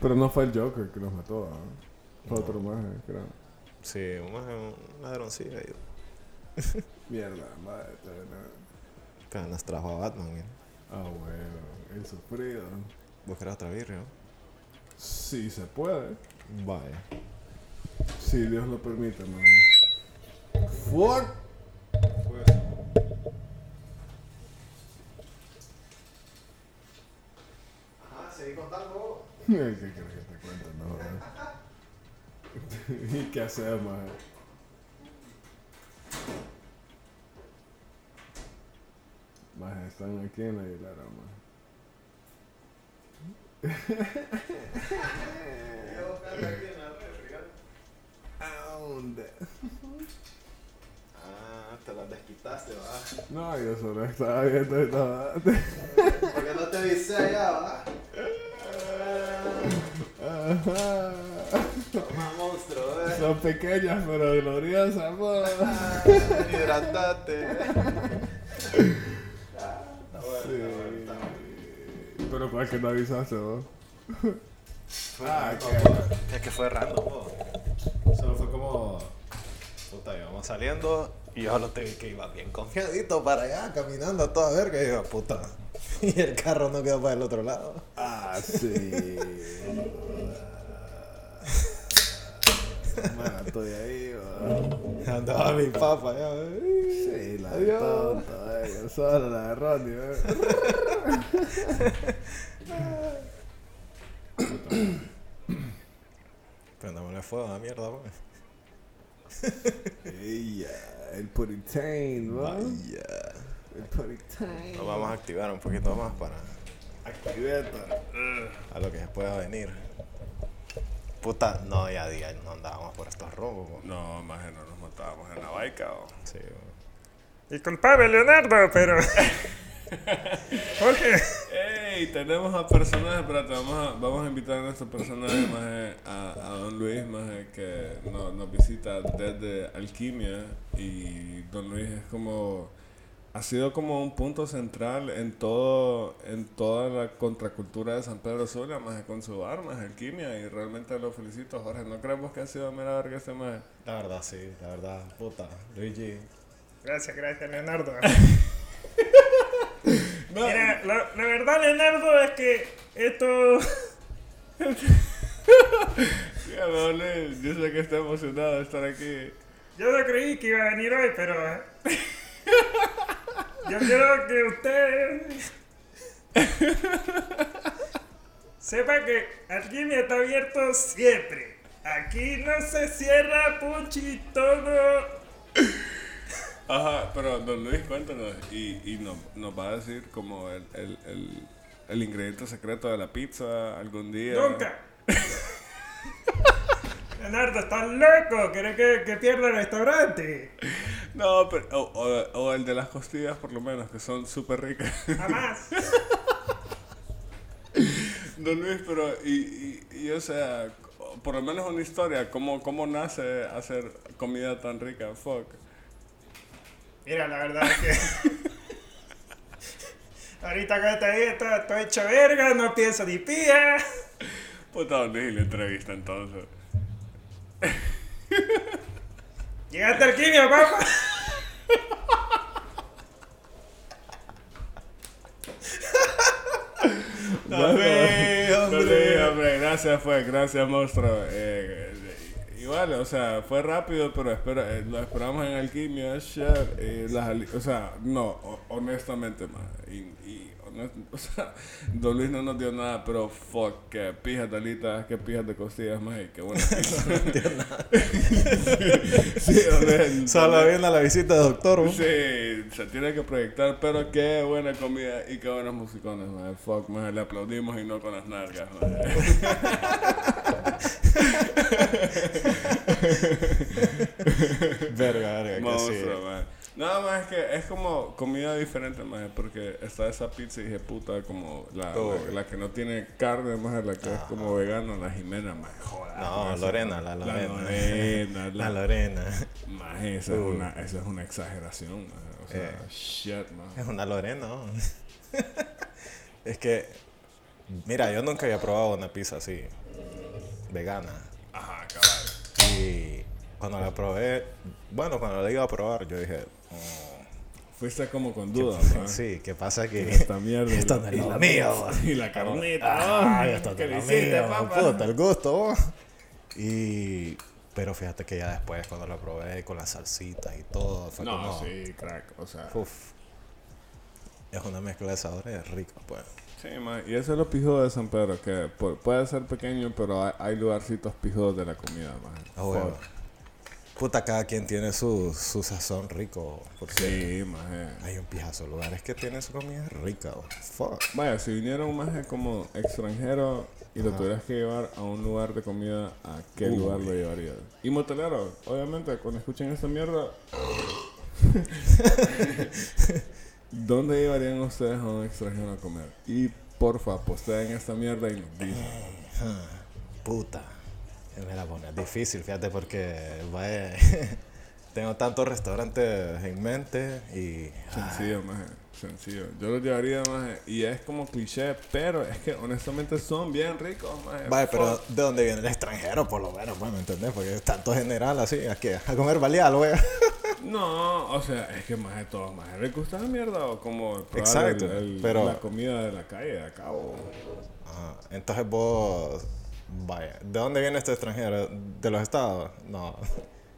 Pero no fue el Joker que los mató, ¿ah? Fue otro más, creo. Sí, un, un ladroncillo ahí. Mierda, madre. no. Pero nos trajo a Batman, mira. Ah, bueno, el sufrido. Vos querés otra birria, ¿no? Sí se puede. Vaya. Si Dios lo permite, man. Fuck. ¿Qué crees que te cuento, no? ¿Y qué hacer, man? Más están aquí en la Aguilera, man. ¿A dónde? Ah, te las desquitaste, va. No, yo solo estaba viendo y todo. ¿Por qué no te avisé allá, va? Ajá. Toma, monstruo, eh. Son pequeñas pero gloriosas, man. Hidratate. Sí. Pero ¿cuál que no avisaste vos? Ah, Es que fue random, po. Solo fue como. Puta, íbamos saliendo y yo lo te vi que iba bien confiadito para allá, caminando a toda verga. Y yo, puta. Y el carro no quedó para el otro lado. Ah, sí. Estoy ahí, man. Andaba mi papá allá. eh. Sí, la Adiós. tonta, eh, yo solo la de Ronnie, eh. Prendámosle fuego a la mierda, pues. Ella, el puritain, ¿no? Vaya. El puritain. Nos vamos a activar un poquito más para Activeta. a lo que se pueda venir. Puta, no, ya día no andábamos por estos rumbos. po. No, más no nos matábamos en la baica. o- Sí, po. Disculpame, Leonardo, pero. Jorge. ¡Ey! Tenemos a personajes, espérate, vamos a, vamos a invitar a nuestro personaje maje, a, a Don Luis, maje, que no- nos visita desde Alquimia. Y Don Luis es como. Ha sido como un punto central en todo en toda la contracultura de San Pedro Sula, más con su bar, más Alquimia. Y realmente lo felicito, Jorge. ¿No creemos que ha sido mera verga este maje? La verdad, sí, la verdad, puta. Luigi. Gracias, gracias, Leonardo. Mira, la, la verdad, Leonardo, es que esto. Yo sé que está emocionado de estar aquí. Yo no creí que iba a venir hoy, pero. Yo quiero que usted. Sepa que Alquimia está abierto siempre. Aquí no se cierra, puchi, todo. Ajá, pero don Luis, cuéntanos. Y, y nos, nos va a decir como el, el, el, el ingrediente secreto de la pizza algún día. Nunca. Leonardo, estás loco. ¿Quieres que, que pierda el restaurante? No, pero, o, o- o el de las costillas, por lo menos, que son súper ricas. Jamás. Don Luis, pero, y, y, y, o sea, por lo menos una historia, ¿cómo, cómo nace hacer comida tan rica? Fuck. Mira, la verdad es que. Ahorita que te digo, estoy hecho verga, no pienso ni pía. Puta, Don Luis, y la entrevista entonces. Llegaste al quimio, papá. Hombre. Luis, hombre, gracias, pues, gracias, monstruo. Eh, eh, igual, o sea, fue rápido, pero espera, eh, lo esperamos en Alquimia, eh, las ali- o sea, no, ho- honestamente, más. Y, y o sea, Don Luis no nos dio nada, pero fuck, que pijas de alitas, que pijas de costillas, más, y qué bueno. sí, Don Luis, Solo viene a la visita de doctor. ¿no? Sí, se tiene que proyectar, pero qué buena comida y qué buenos musicones, man. Fuck, man, le aplaudimos y no con las nalgas, man. Verga, verga, que Monstruo, sí. man. Nada más es que es como comida diferente, man, porque está esa pizza y puta como la, Oh. la, la que no tiene carne, más la que es como vegana, la Jimena, man. Joder, No, Lorena, la La Lorena. La la, Lorena. man, esa, es una, esa es una exageración. O sea, Eh. shit, man. Es una Lorena. ¿no? es que, mira, yo nunca había probado una pizza así, vegana. Ajá, cabal. Y cuando la probé, bueno, cuando la iba a probar, yo dije, "Oh, Fuiste como con dudas, man. sí, ¿qué pasa que Esta mierda. No es lo mío. Y la carnita. Ay, ah, no ¿Qué es lo hiciste, mío, papá? puta, el gusto. Y, pero fíjate que ya después, cuando la probé con las salsitas y todo, fue No, como, sí, crack. O sea, uf, es una mezcla de sabores rica, pues. sí, man. Y eso es lo pijudo de San Pedro, que pu- puede ser pequeño, pero hay, hay lugarcitos pijudos de la comida, man. Ah, bueno. Fuck. Puta, cada quien tiene su, su sazón rico. Porque Sí, man. hay un pijazo lugares que tienen su comida rica. oh, Fuck. Vaya, si viniera un maje como extranjero y lo tuvieras que llevar a un lugar de comida, ¿a qué Uy. lugar lo llevarías? Y motelero, obviamente, cuando escuchen esta mierda, ¿dónde llevarían ustedes a un extranjero a comer? Y porfa, posteen esta mierda y nos dicen. Puta. Me la pones difícil, fíjate, porque vaya, tengo tantos restaurantes en mente y. Sencillo, maje. Sencillo. Yo lo llevaría, maje. Y es como cliché, pero es que honestamente son bien ricos, maje. Vaya, pero. ¿de dónde viene el extranjero? Por lo menos, pues, ¿me entendés? Porque es tanto general así, ¿a qué? A comer baleal, güey. No, o sea, es que maje, todos maje. ¿Les gusta la mierda o como probar Exacto, el- el- pero- la comida de la calle de acá o... Ajá, Entonces vos. Vaya, ¿de dónde viene este extranjero? ¿De los estados? No.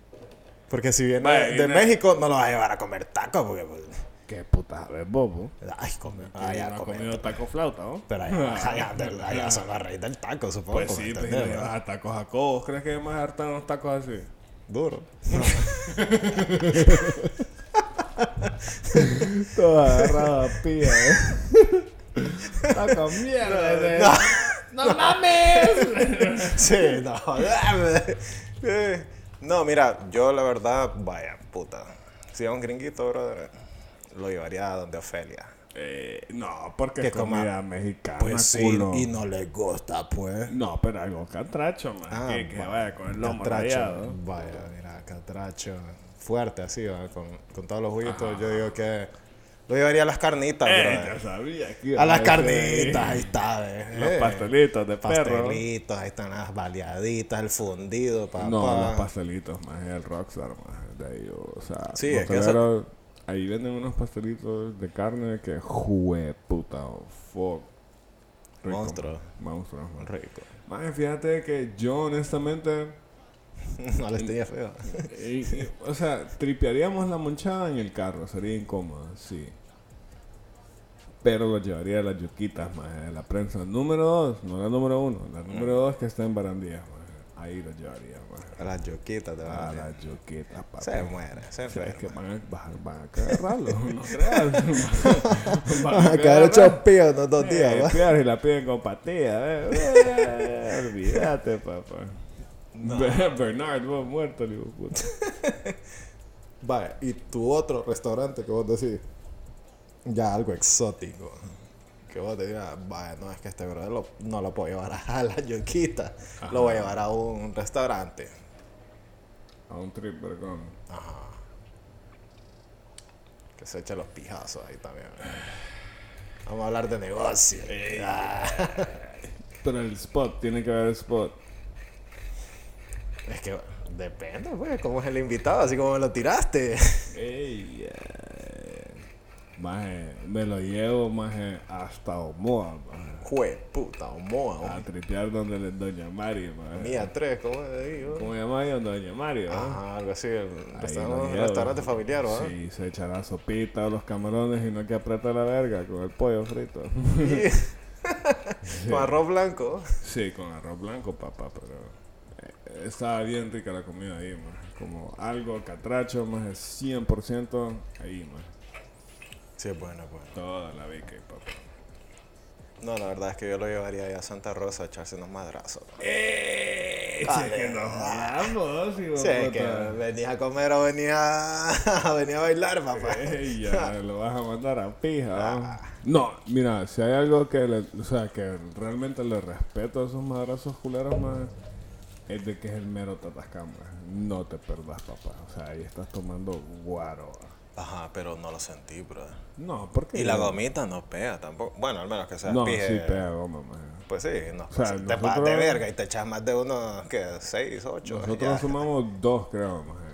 Porque si viene Vaya, de viene- México, no lo vas a llevar a comer tacos, porque. pues, ¿Qué puta sabes, bobo? Ay, come. Ah, Ay, ya ya ha comido taco flauta, ¿no? Pero allá, allá, allá, allá son la raíz del taco, supongo. Pues ¿me sí, verdad? a tacos a ¿Vos crees que más hartan los tacos así? Duro. Todo agarrado a pilla, ¿eh? Taco mierda. ¡No mames! Sí, no. No, mira, yo la verdad, vaya, puta. Si es un gringuito, brother, lo llevaría a donde Ofelia. Eh, no, porque Que es comida coma- mexicana, Pues sí, culo. y no le gusta, pues. No, pero algo catracho, man. Ah, que, que va- vaya con el lomo catracho, rayado. Vaya, mira, catracho. Fuerte así, ¿va? Con, con todos los juguitos. Yo digo que lo llevaría a las carnitas, Eh, ya sabía que A las carnitas, ahí está, ¿ves? Los Eh, pastelitos de perro. Pastelitos, ahí están las baleaditas, el fundido, papá. No, los pastelitos, más el Rockstar, más de ahí, o sea, Sí, es que motelero, ahí venden unos pastelitos de carne que jue puta, oh, fuck. Rico, Monstruo. Monstruo. Rico. Más fíjate que yo honestamente, no les tenía feo. y- y, o sea, tripearíamos la monchada en el carro, sería incómodo, sí. Pero lo llevaría a las yuquitas, más la prensa número dos, no la número uno, la número dos que está en barandillas, maje. Ahí lo llevaría, maje. A las yoquitas te van A a las yuquitas, papi. Se muere, se sea, es que enferma. van a, van, van a agarrarlo, no creas. van a caer hechos píos en dos días, Eh, ¿va? claro, y la piden con patilla. eh, eh, olvídate, papá. Be- Bernard, vos muerto, le digo, puta. Vaya, y tu otro restaurante que vos decís, ya algo exótico. Que vos te digas, vaya, no es que este brother lo- no lo puedo llevar a la yoquita, lo voy a llevar a un restaurante. A un trip con. Que se eche los pijazos ahí también. Vamos a hablar de negocio. Ah. Pero el spot, tiene que haber el spot. Es que depende, pues, cómo es el invitado, así como me lo tiraste. Ey, maje, me lo llevo maje, hasta Omoa, maje, Jue puta, Omoa, a tripear donde le- Doña Mario. oh. maje. Mía 3, ¿cómo ahí? oh? ¿Cómo llama ella? Doña Mario. ¿no? Ajá, algo así, el Ahí restaurante, llevo. familiar, ¿verdad? Sí, se echa la sopita o los camarones y no hay que apretar la verga con el pollo frito. Con arroz blanco. sí, con arroz blanco, papá, pero eh, estaba bien rica la comida ahí, maje. Como algo catracho, más de 100% ahí, más. Sí, es bueno, bueno. Toda la beca, papá. No, la verdad es que yo lo llevaría ahí a Santa Rosa a echarse unos madrazos. ¡Eh! Dale. que nos vamos, hijo Sí, es que venía a comer o venía a, venía a bailar, papá. Ey, ya lo vas a mandar a pija. Ah. ¿no? Mira, si hay algo que le, o sea, que realmente le respeto a esos madrazos culeros, más es de que es el mero tatascama. No te perdas, papá. O sea, ahí estás tomando guaro. Ajá, pero no lo sentí, bro. No, porque Y la gomita no pega tampoco. Bueno, al menos que sea No, pije. sí pega goma, man. Pues sí, no. O sea, te pasas de verga y te echas más de uno, que seis, ocho. Nosotros ya. sumamos dos, creo, maje.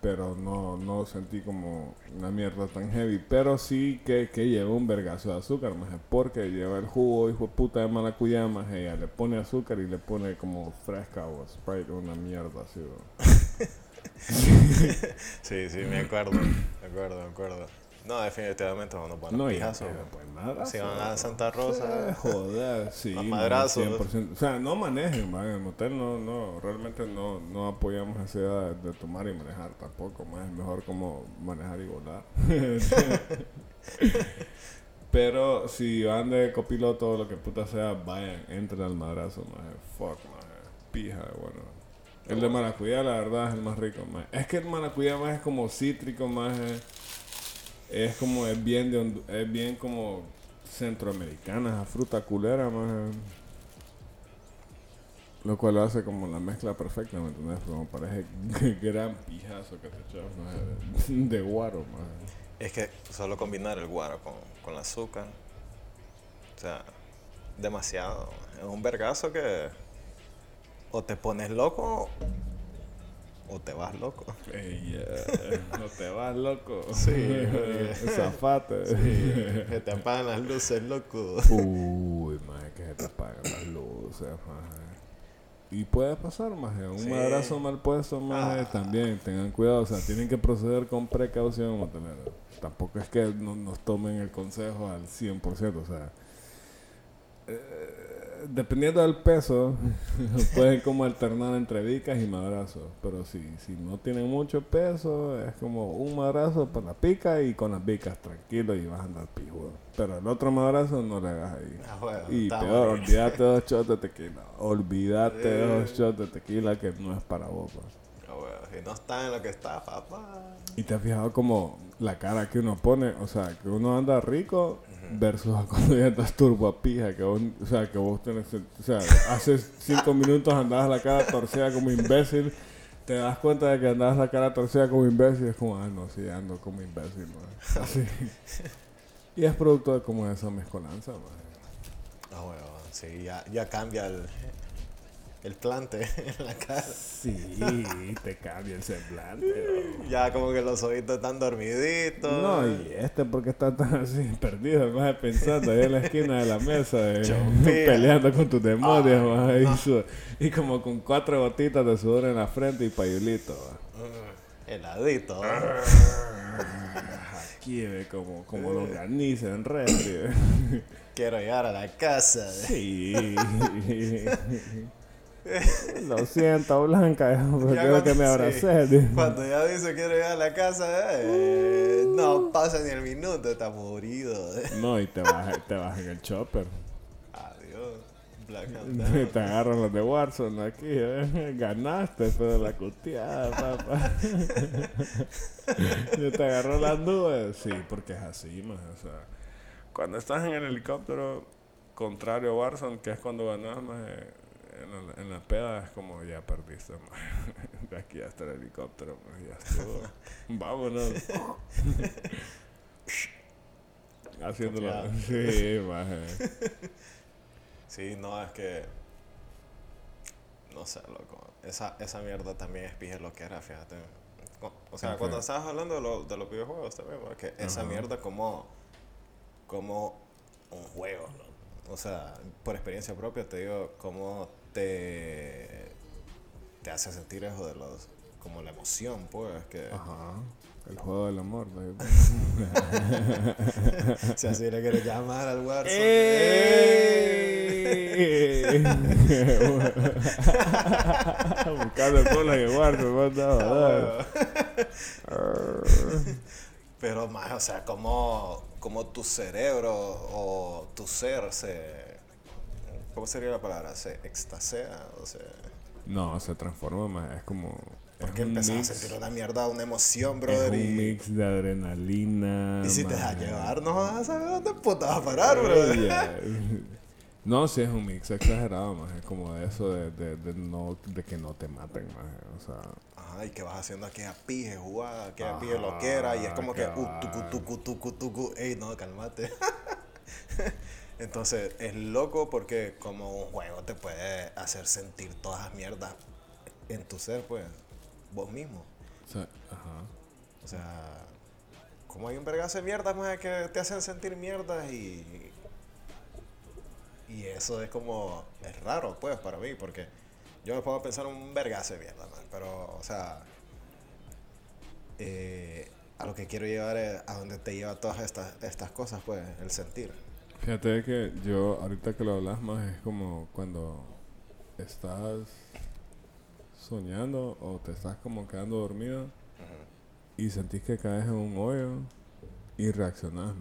Pero no, no sentí como una mierda tan heavy. Pero sí que, que lleva un vergazo de azúcar, maje. Porque lleva el jugo, hijo de puta de maracuyá, maje. Ella le pone azúcar y le pone como fresca o Sprite, una mierda así, bro. Sí, sí, me acuerdo. Me acuerdo, me acuerdo. No, definitivamente van a poner No, pero, pues nada. Si van a Santa Rosa. Joder, sí. Los maje, madrazos. 100%. O sea, no manejen, man. En el motel no, no, realmente no, no apoyamos esa idea de, tomar y manejar tampoco, más es mejor como manejar y volar. Pero si van de copiloto o lo que puta sea, vayan, entren al madrazo, maje. Fuck, maje. Pija, bueno. El de maracuyá, la verdad, es el más rico, maje. Es que el maracuyá más es como cítrico, maje. Es como, es bien de es bien como centroamericana, fruta culera, maje. Lo cual lo hace como la mezcla perfecta, ¿me entiendes? Como parece gran pijazo que te echas, maje, de, guaro, maje. Es que solo combinar el guaro con, con el azúcar. O sea, demasiado. Es un vergazo que o te pones loco o te vas loco. Eh, no te vas, loco. Sí, Zafate. Que te apagan las luces, loco. Uy, maje, que se te apagan las luces, maje. Y puede pasar, maje. Un Sí. madrazo mal puesto, maje, Ah. también. Tengan cuidado, o sea, tienen que proceder con precaución, motelero. Tampoco es que no, nos tomen el consejo al 100%, o sea. eh, dependiendo del peso, pueden como alternar entre vicas y madrazos. Pero si, si no tienen mucho peso, es como un madrazo para la pica y con las vicas tranquilo y vas a andar pijudo. Pero el otro madrazo no le hagas ahí. Ah, bueno, y peor, bueno. olvídate dos shots de tequila. Olvídate de dos shots de tequila que no es para vos. pues. Ah, bueno, Si no está en lo que está, papá. Y te has fijado como la cara que uno pone, o sea, que uno anda rico versus a cuando ya estás turbo a pija, que vos, o sea, que vos tenés, o sea, hace cinco minutos andabas la cara torcida como imbécil, te das cuenta de que andabas la cara torcida como imbécil, es como, ah, no, sí, ando como imbécil, man. Así. Y es producto de como esa mezcolanza, man. Ah, bueno, sí, ya, ya cambia el, el plante en la cara. Sí, te cambia el semblante, Ya como que los ojitos están dormiditos. No, y este porque está tan así perdido, más pensando ahí en la esquina de la mesa, eh, peleando con tus demonios, maje, y, su- y como con cuatro gotitas de sudor en la frente y payulito. va. Heladito. Aquí ve como, como longaniza en refri. eh. Quiero llegar a la casa. Sí. Lo siento, Blanca, pero Ya quiero que me sí, abraces. Cuando ya dice quiero llegar a la casa, eh, no pasa ni el minuto, está morido. No, y te vas, te vas en el chopper. Adiós. Black and Te agarran los de Warzone aquí, ¿eh? Ganaste, pero la cuteada, papá. Yo te agarró las nubes. Sí, porque es así, más. O sea, cuando estás en el helicóptero, contrario a Warzone, que es cuando ganas, más. En la, en la peda es como ya perdiste, más. De aquí hasta el helicóptero, más. Ya estuvo. Vámonos. Haciéndolo. Sí, más. Sí, no, es que. No sé, loco. Esa, esa mierda también es pije lo que era, fíjate. O- sea, cuando estabas hablando de, lo- de los videojuegos también, porque esa mierda como. como un juego, ¿no? O sea, por experiencia propia te digo cómo te. te hace sentir eso de los. como la emoción, pues, que. Ajá. El juego del amor. Si así le quieres llamar al Warzone. ¡Ey! Buscando cola y guardo, manda Pero más, o sea, como, como tu cerebro o tu ser se... ¿Cómo sería la palabra? Se extasea, o sea... No, se transforma más. Es como. Es Porque un empezás mix, a sentir una mierda, una emoción, es brother. un y, mix de adrenalina. y si te dejas maje. llevar, no vas a saber dónde puta vas a parar, brother. Yeah. No, sí es un mix exagerado, más. Es como de eso de, de, de no, de que no te maten, más. O sea. Ajá, y que vas haciendo aquella pije jugada, aquella pije Ajá, loquera, y es como que, uh, tucu, tucu, tucu, tucu, ey, no, calmate. Entonces, es loco porque como un juego te puede hacer sentir todas las mierdas en tu ser, pues, vos mismo. o sea, ajá. O sea, como hay un vergazo de mierdas más que te hacen sentir mierdas y. Y eso es como. Es raro, pues, para mí, porque yo me pongo a pensar en un vergazo de mierda, man. Pero, o sea. eh, a lo que quiero llevar es a donde te lleva todas estas, estas cosas, pues, el sentir. Fíjate que yo, ahorita que lo hablas más, es como cuando estás soñando o te estás como quedando dormido y sentís que caes en un hoyo y reaccionás.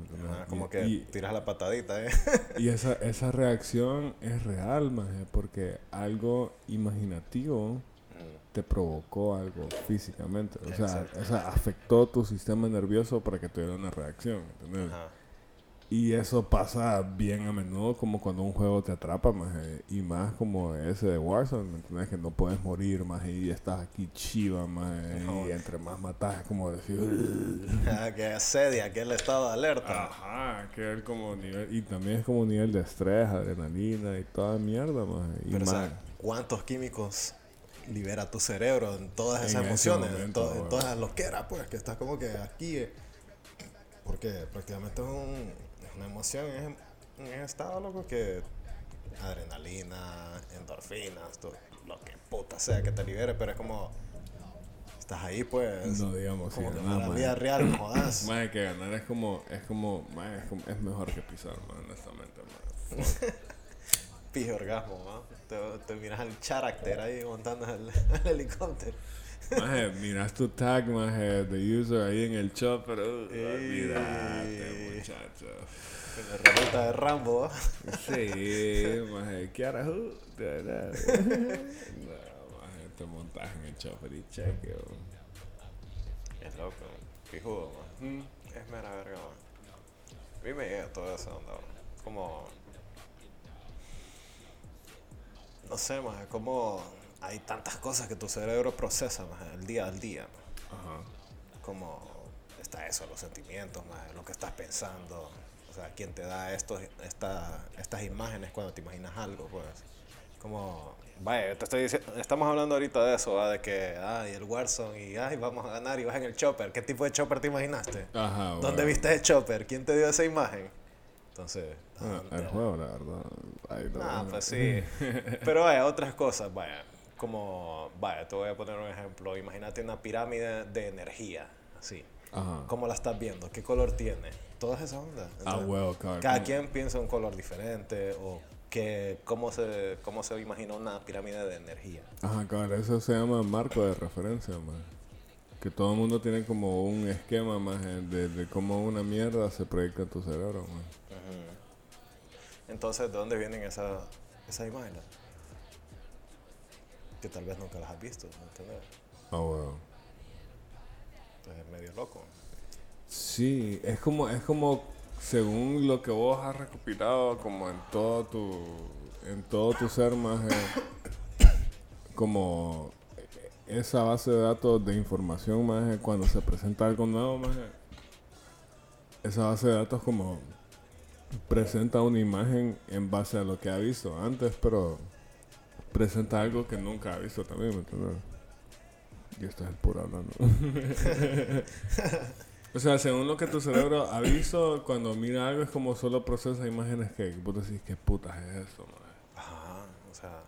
como Y- que y, tiras la patadita, ¿eh? y esa, esa reacción es real, maje, porque algo imaginativo te provocó algo físicamente. O sea, o sea, afectó tu sistema nervioso para que tuviera una reacción. ¿entendés? Ajá. Y eso pasa bien a menudo como cuando un juego te atrapa, maje, y más como ese de Warzone, ¿me entiendes? Que no puedes morir, más y estás aquí chiva, maje, No. y entre más matas es como decir... Ah, que asedia, que el estado de alerta. Ajá, que es como nivel... Y también es como un nivel de estrés, adrenalina y toda mierda, maje. Y Pero, o más... sea, ¿cuántos químicos libera tu cerebro en todas esas En emociones? en, to- en todas las loqueras, pues, que estás como que aquí. eh, Porque prácticamente es, un- una emoción es en, en ese estado, loco, que adrenalina, endorfinas, todo, lo que puta sea que te libere, pero es como. Estás ahí, pues. No digamos como que la vida real, no jodas. Maje, que ganar es como... Es como... maje, es, como- es mejor que pisar, maje, honestamente, maje. Pije orgasmo, ¿no? Te, te miras al carácter ahí montando el, el helicóptero. Maje, miras tu tag, maje, de user ahí en el chopper. Uh, Ey. olvídate, muchacho. Con la ramita de Rambo. Sí, maje, ¿qué harás? Uh. No, maje, te montas en el chopper y cheque. Es loco, pijudo, man. Es mera verga, man. A mí me llega todo eso, onda. Como. No sé, más como hay tantas cosas que tu cerebro procesa, más el día al día. Ajá. Como está eso, los sentimientos, más lo que estás pensando. O sea, quién te da estos, esta, estas imágenes cuando te imaginas algo, pues. Como, vaya, te estoy diciendo, estamos hablando ahorita de eso, ¿va? de que, ay, el Warzone y, ay, vamos a ganar y vas en el chopper. ¿Qué tipo de chopper te imaginaste? Ajá, ¿Dónde bueno. viste el chopper? ¿Quién te dio esa imagen? Entonces, Ah, el juego, la verdad. Ay, no, Ah, no. pues sí. Pero vaya, otras cosas, vaya. Como, vaya, te voy a poner un ejemplo. Imagínate una pirámide de energía, así. Ajá. ¿Cómo la estás viendo? ¿Qué color tiene? Todas esas ondas. Ah, huevo, cabrón. Cada quien piensa un color diferente o que, cómo, se, cómo se imagina una pirámide de energía. Ajá, cabrón, eso se llama marco de referencia, man. Que todo el mundo tiene como un esquema, más de, de cómo una mierda se proyecta en tu cerebro, man. Entonces, ¿de dónde vienen esas esas imágenes. Que tal vez nunca las has visto, ¿me entiendes? Ah, bueno. Entonces es medio loco. Sí, es como, es como según lo que vos has recopilado como en todo tu, en todo tu ser más como esa base de datos de información más cuando se presenta algo nuevo más esa base de datos como presenta una imagen en base a lo que ha visto antes, pero presenta algo que nunca ha visto también, ¿me entiendes? Y esto es el puro hablando. o sea, según lo que tu cerebro ha visto, cuando mira algo es como solo procesa imágenes que vos decís, ¿qué putas es esto? Ajá, o sea.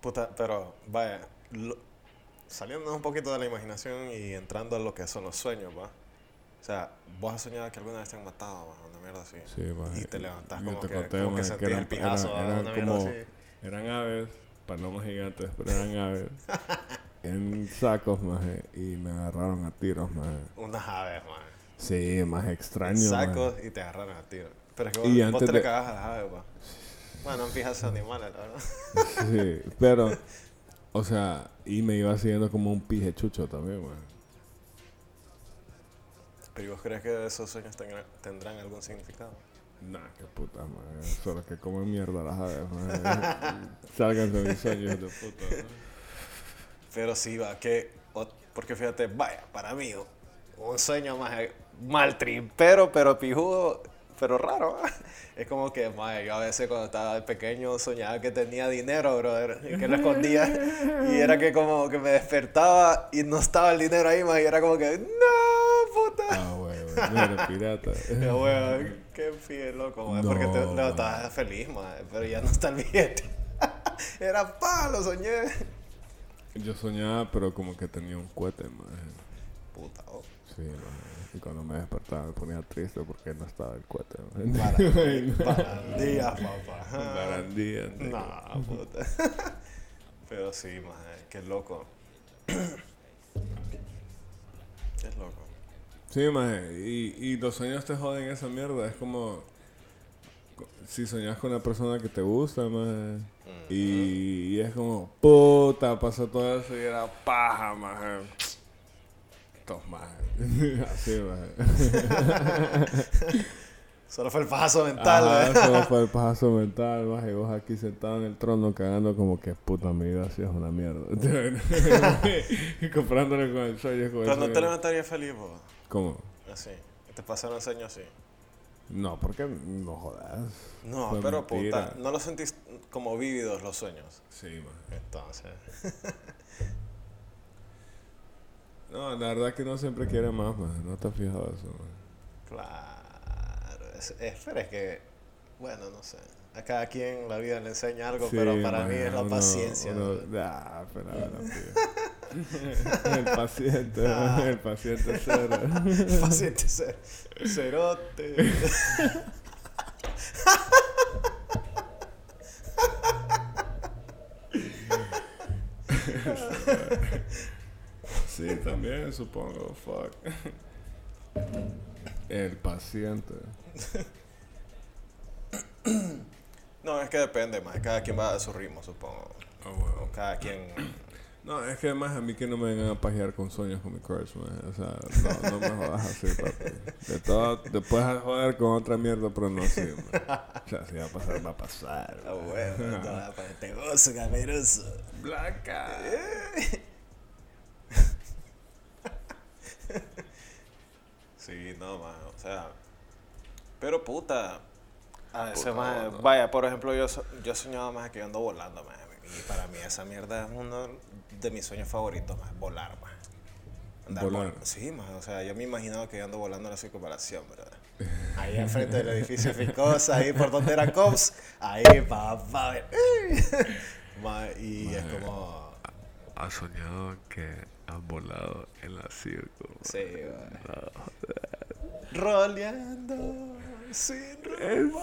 Puta, pero vaya, lo- saliendo un poquito de la imaginación y entrando a lo que son los sueños, va. O sea, vos has soñado que alguna vez te han matado, va, una mierda así. Sí, maje. Y te levantás como te que, conté, como que sentís eran- el pijazo, va, una mierda como- así. Eran aves, palomas gigantes, pero eran aves. en sacos, maje, y me agarraron a tiros, maje. Unas aves, man. Sí, más extraño, En maje. sacos y te agarraron a tiro. Pero es que Y vos, vos te le de- cagás a las aves, va. Bueno, no fijas animales, la verdad. Sí, pero, o sea, y me iba siguiendo como un pije chucho también, maje. Pero ¿y vos crees que esos sueños tendrán algún significado? Nah, qué puta, madre. Solo que comen mierda las aves, madre. Salgan de mis sueños de puta, madre. Pero sí, va, que. Porque fíjate, vaya, para mí, un sueño más mal trimpero, pero pijudo, pero raro. Es como que, vaya, yo a veces cuando estaba pequeño soñaba que tenía dinero, brother, y que lo escondía. Y era que como que me despertaba y no estaba el dinero ahí, más, y era como que, no, puta. Ah, güey, güey. No pirata. Weón, qué fie loco, man, porque te No, levantabas feliz, man, pero ya no está el billete. Era pa, lo soñé. Yo soñaba, pero como que tenía un cohete, madre. Puta, oh. Sí, madre. Y cuando me despertaba me ponía triste porque no estaba el cohete. Para, barandillas, papá. Nigga. No, puta. Pero sí, man, qué loco. Qué loco. Sí, maje. Y, y los sueños te joden esa mierda. Es como co- si soñas con una persona que te gusta, maje. Y, y es como, puta, pasó todo eso y era paja, maje. Tos, maje. Así, maje. Solo fue el paso mental, Ajá, ¿eh? solo fue el pajazo mental, maje. Y vos aquí sentado en el trono cagando como que puta mi vida sí es una mierda. y comparándolo con el sueño. Con el Pero no te levantarías feliz, vos. ¿Cómo? Así. Te pasaron sueños así. No, porque no jodas. No, Fue pero mentira. puta, no lo sentís como vívidos los sueños. Sí, maje. Entonces. No, la verdad que no siempre quiere más, man. No te has fijado eso, man. Claro. Es, que, bueno, no sé. A cada quien la vida le enseña algo, Sí, pero para man, mí es la uno- paciencia. uno- ah, pero el paciente, Ah. el paciente cero. Paciente ser, cerote. Sí, también, supongo. Fuck. El paciente. No, es que depende más. Cada quien va a su ritmo, supongo. Bueno. Cada quien. No, es que además a mí que no me vengan a pajear con sueños con mi crush, man. O sea, no, no me jodas así, papi. De todo, te puedes joder con otra mierda, pero no así, man. O sea, si va a pasar, va a pasar. Ah, bueno, no, para este gozo, cameroso. Blanca. Sí, no, man. O sea. Pero puta. A veces, Puta, más, no. vaya, por ejemplo, yo, yo soñaba más que yo ando volando, man. Y para mí esa mierda es uno de mis sueños favoritos, más volar, man. Andar Volar. vol- Sí, man. O sea, yo me imaginaba que yo ando volando en la circunvalación, ¿verdad? Ahí enfrente del edificio Ficosa, ahí por donde era Cops, ahí, papá. Ma, y es como. ¿Has soñado que has volado en la circo? Sí. Roleando sin rumbo.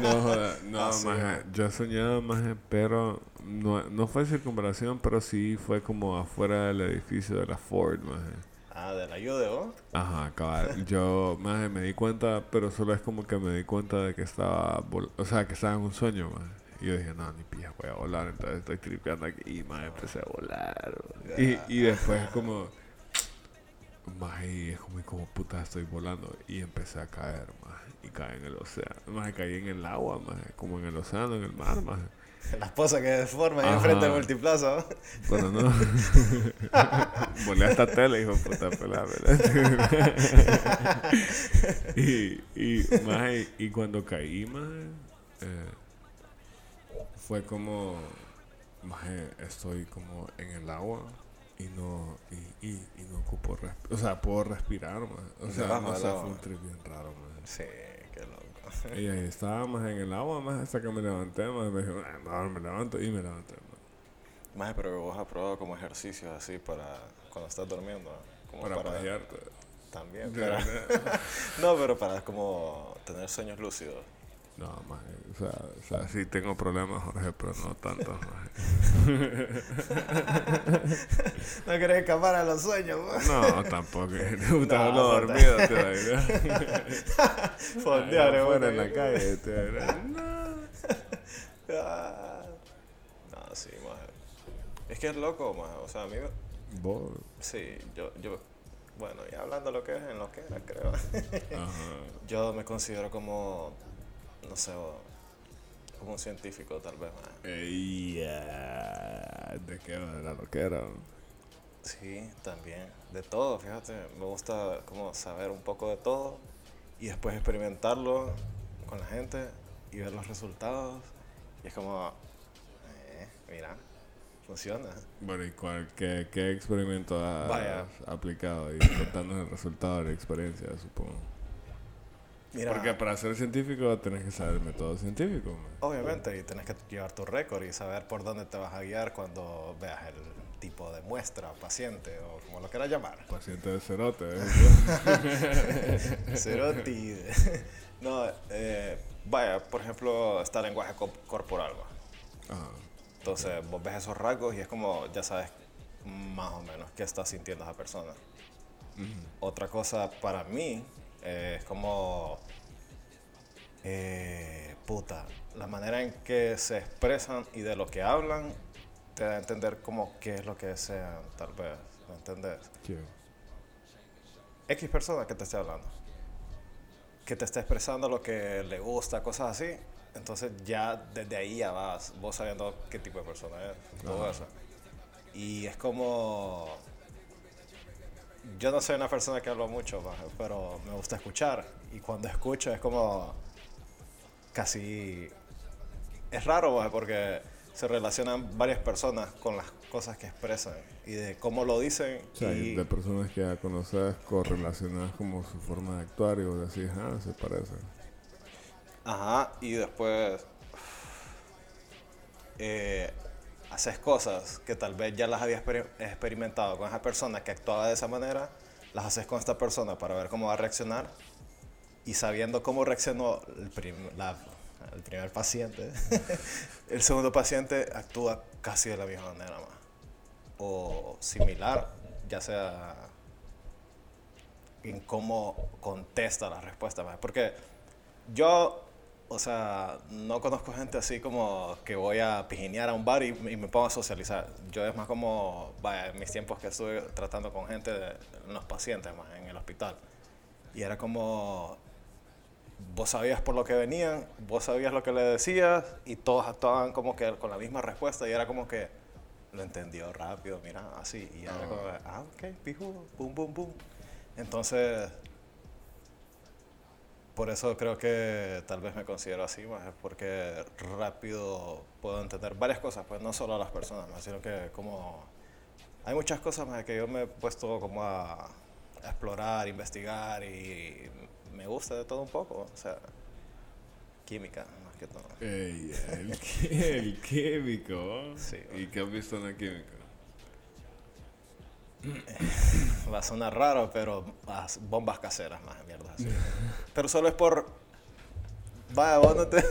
No, joda, no, Así. maje, yo soñaba más, pero no, no fue circunvalación, pero sí fue como afuera del edificio de la Ford, maje. Ajá, de la ¿no? Ajá, cabal. Yo más me di cuenta, pero solo es como que me di cuenta de que estaba, vol- o sea, que estaba en un sueño, más. Y yo dije, no, ni pija, voy a volar, entonces estoy tripeando aquí y más empecé a volar. Y, y después como, más y es como, ¿y cómo puta estoy volando? Y empecé a caer, más. Y caí en el océano, más caí en el agua, más, como en el océano, en el mar, más. La esposa que deforma ahí enfrente del multiplaza, ¿no? Bueno, no. Volé hasta tele, hijo puta pelada, ¿verdad? y, y, maje, y cuando caí, maje, eh, fue como, maje, estoy como en el agua y no, y, y, y no ocupo. O sea, puedo respirar, maje. O sea, no agua. fue un trip bien raro, maje. Sí, qué loco. Y ahí estaba más en el agua, más hasta que me levanté, más me dije, "Ah, no, me levanto y me levanté. maje. Más, pero vos has probado como ejercicios así para cuando estás durmiendo, ¿no? Como Para pajearte. También, no, pero para como tener sueños lúcidos. No, más, o sea, o sea, sí tengo problemas, Jorge, pero no tantos. No querés escapar a los sueños, No, tampoco. Me gusta No, dormido, te. Fondear, Allá eh, en la calle, te. No. No, sí, más. Es que es loco, más. O sea, a mí, Vos, sí, yo, yo, bueno, y hablando de lo que es, en lo que era, creo. ajá. yo me considero como, no sé, como un científico, tal vez, más. Ya, ¿De qué va? De la loquera. Sí, también. De todo, fíjate. Me gusta como saber un poco de todo y después experimentarlo con la gente y ver los resultados. Y es como, eh, mira, funciona. Bueno, ¿y cuál, qué, qué experimento has Vaya. aplicado? Y contando el resultado de la experiencia, supongo. Mira, Porque para ser científico tenés que saber el método científico. man. obviamente, y tenés que llevar tu récord y saber por dónde te vas a guiar cuando veas el tipo de muestra, paciente o como lo quieras llamar. Paciente de cerote. ¿eh? Cerotti. no, eh, vaya, por ejemplo, está el lenguaje co- corporal. va. Ajá. Entonces vos ves esos rasgos y es como, ya sabes más o menos qué está sintiendo esa persona. Otra cosa para mí eh, es como, eh, puta, la manera en que se expresan y de lo que hablan te da a entender como qué es lo que desean, tal vez, ¿me entendés? X persona que te esté hablando, que te esté expresando lo que le gusta, cosas así. Entonces ya desde ahí ya vas, vos sabiendo qué tipo de persona es, todo eso. Y es como... Yo no soy una persona que habla mucho, pero me gusta escuchar. Y cuando escucho es como... Casi... Es raro, porque se relacionan varias personas con las cosas que expresan y de cómo lo dicen. O sea, y... de personas que ya conoces correlacionadas como su forma de actuar y vos decís, ah, se parecen. Ajá, y después eh, haces cosas que tal vez ya las habías exper- experimentado con esa persona que actuaba de esa manera, las haces con esta persona para ver cómo va a reaccionar y sabiendo cómo reaccionó el, prim- el primer paciente, el segundo paciente actúa casi de la misma manera más. o similar, ya sea en cómo contesta la respuesta. más. Porque yo, o sea, no conozco gente así como que voy a pijinear a un bar y, y me pongo a socializar. Yo es más como, vaya, en mis tiempos que estuve tratando con gente, de, los pacientes más en el hospital. Y era como, vos sabías por lo que venían, vos sabías lo que le decías y todos actuaban como que con la misma respuesta y era como que lo entendió rápido, mira, así. Y era como, ah, ok, pijudo, pum, pum, pum. Entonces, por eso creo que tal vez me considero así, más porque rápido puedo entender varias cosas, pues no solo a las personas, más, sino que como hay muchas cosas más que yo me he puesto como a, a explorar, investigar y me gusta de todo un poco, o sea, química más que todo. Ey, el, químico. Sí, ¿Y qué has visto en el químico? Va a sonar raro, pero las bombas caseras más, mierda así. Pero solo es por. Vaya, vos no te.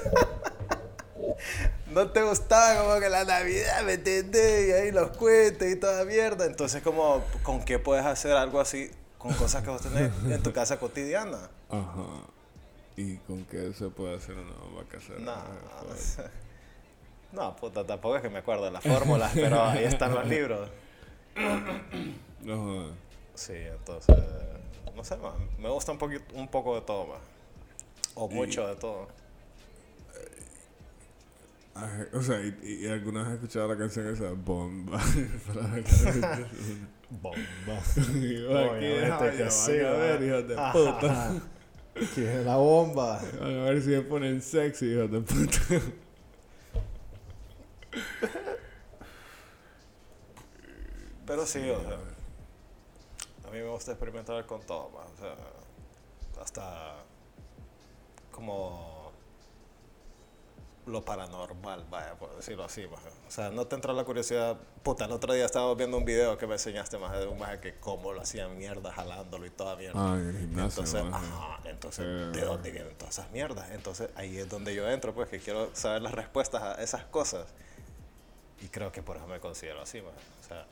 no te gustaba como que la Navidad, ¿me entendés? Y ahí los cohetes y toda mierda. Entonces, como, ¿con qué puedes hacer algo así con cosas que vos tenés en tu casa cotidiana. Ajá. ¿Y con qué se puede hacer una bomba casera? No, no, puta, tampoco es que me acuerdo de las fórmulas, pero ahí están los libros. No. Sí, entonces, no sé, man, me gusta un, poquito, un poco de todo, man. O mucho de todo. O sea, ¿y, y alguna vez has escuchado la canción esa bomba? Bomba. Obviamente que sí, a ver, hijos de puta. ¿Qué es la bomba? A ver si me ponen sexy, hijos de puta. Pero sí, o sea, a mí me gusta experimentar con todo, man, o sea, hasta como lo paranormal, vaya, por decirlo así, man. o sea, no te entra la curiosidad, puta, el otro día estaba viendo un video que me enseñaste más de un maje que cómo lo hacían mierda, jalándolo y toda mierda. Ah, en el gimnasio, Entonces, ajá, entonces, Eh. ¿de dónde vienen todas esas mierdas? Entonces, ahí es donde yo entro, pues, que quiero saber las respuestas a esas cosas. Y creo que por eso me considero así, man. o sea...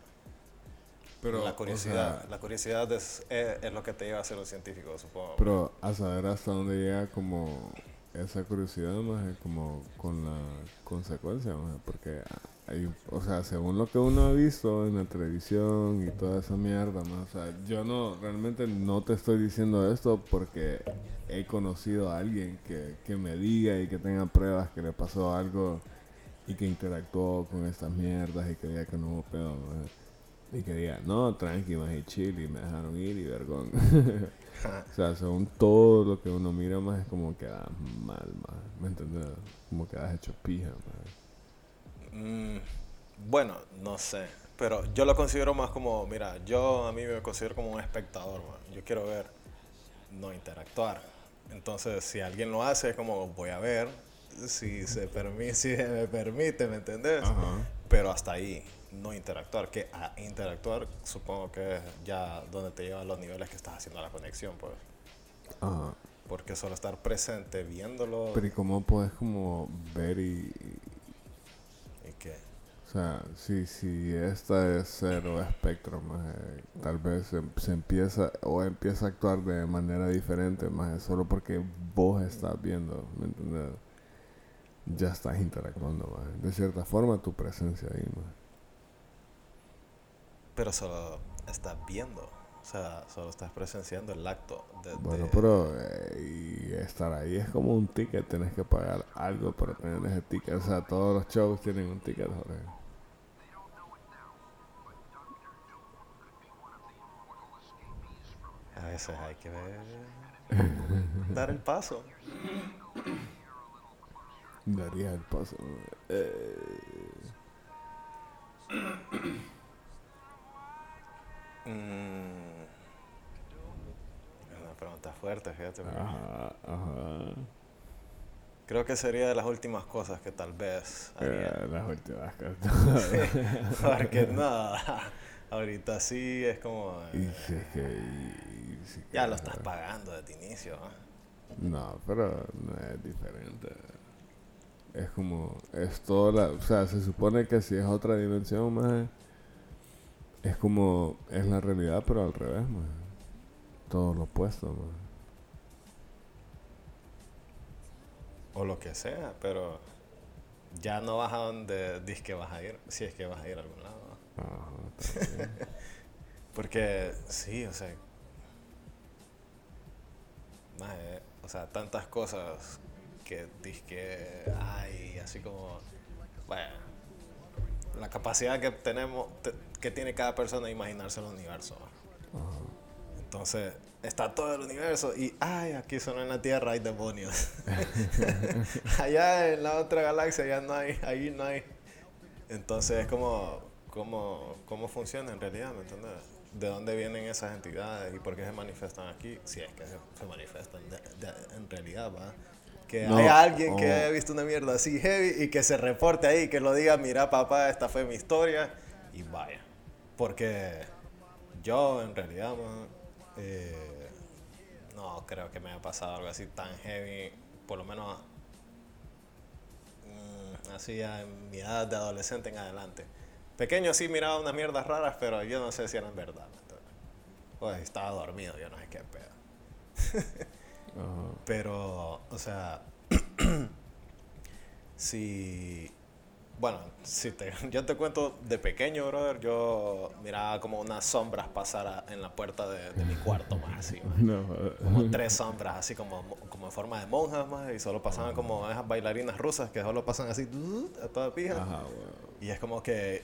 Pero, la o curiosidad, sea, la curiosidad es, es, es lo que te lleva a ser un científico, supongo. pero a saber hasta dónde llega como esa curiosidad, más como con la consecuencia, porque hay, o sea, según lo que uno ha visto en la televisión y toda esa mierda, más, o sea, yo no, realmente no te estoy diciendo esto porque he conocido a alguien que, que me diga y que tenga pruebas que le pasó algo y que interactuó con estas mierdas y que diga que no hubo pedo. Y que diga, no, tranqui, más y chill, y me dejaron ir y vergón. o sea, según todo lo que uno mira, más es como quedas mal, más. ¿Me entiendes? Como quedas hecho pija, más. Mm, bueno, no sé. Pero yo lo considero más como, mira, yo a mí me considero como un espectador, man. Yo quiero ver, no interactuar. Entonces, si alguien lo hace, es como, voy a ver si se, permi si me permite, ¿me entendés? Ajá. Pero hasta ahí, no interactuar. Que a interactuar, supongo que es ya donde te llevan los niveles que estás haciendo la conexión, pues. Ajá. Porque solo estar presente viéndolo Pero ¿y cómo puedes como ver y... y que O sea, si, si esta es cero espectro, más tal vez se, se empieza o empieza a actuar de manera diferente, más solo porque vos estás viendo, ¿me entiendes? Ya estás interactuando, más De cierta forma, tu presencia ahí, más Pero solo estás viendo, o sea, solo estás presenciando el acto de... Bueno, de- pero eh, y estar ahí es como un ticket, tienes que pagar algo para tener ese ticket. O sea, todos los shows tienen un ticket, Jorge. A veces hay que ver... dar el paso. Daría el paso. Eh, Mm, es una pregunta fuerte, fíjate. porque ajá, ajá. Creo que sería de las últimas cosas que tal vez haría. Eh, las últimas cartas. Porque no, ahorita sí es como... eh, es que. y- ya lo estás pagando desde inicio. ¿no? No, pero no es diferente. Es como. Es toda la. O sea, se supone que si es otra dimensión, más. Es como. Es la realidad, pero al revés, más. Todo lo opuesto, más. O lo que sea, pero ya no vas a donde dices que vas a ir, si es que vas a ir a algún lado. Ajá. Porque sí, o sea, maje, o sea, tantas cosas que dices que hay, así como, bueno, la capacidad que tenemos, te- que tiene cada persona de imaginarse el universo. Entonces, está todo el universo y, ay, aquí solo en la Tierra hay demonios. Allá en la otra galaxia ya no hay, ahí no hay. Entonces, es como, como, cómo funciona en realidad, ¿me entiendes? ¿De dónde vienen esas entidades y por qué se manifiestan aquí? Si es que se, se manifiestan de- de- en realidad, ¿va? Que No, haya alguien que o- haya visto una mierda así heavy y que se reporte ahí, que lo diga, mira papá, esta fue mi historia y vaya. Porque yo en realidad, man, eh, no creo que me haya pasado algo así tan heavy, por lo menos mm, así ya en mi edad de adolescente en adelante. Pequeño sí miraba unas mierdas raras, pero yo no sé si eran verdad. entonces. Pues estaba dormido, yo no sé qué pedo. Pero, o sea, si... Bueno, si te, yo te cuento de pequeño, brother, yo miraba como unas sombras pasar a- en la puerta de, de mi cuarto, más así. No, joder. como tres sombras, así como, como en forma de monjas, más y solo pasaban como esas bailarinas rusas que solo pasan así a toda pija. Y es como que,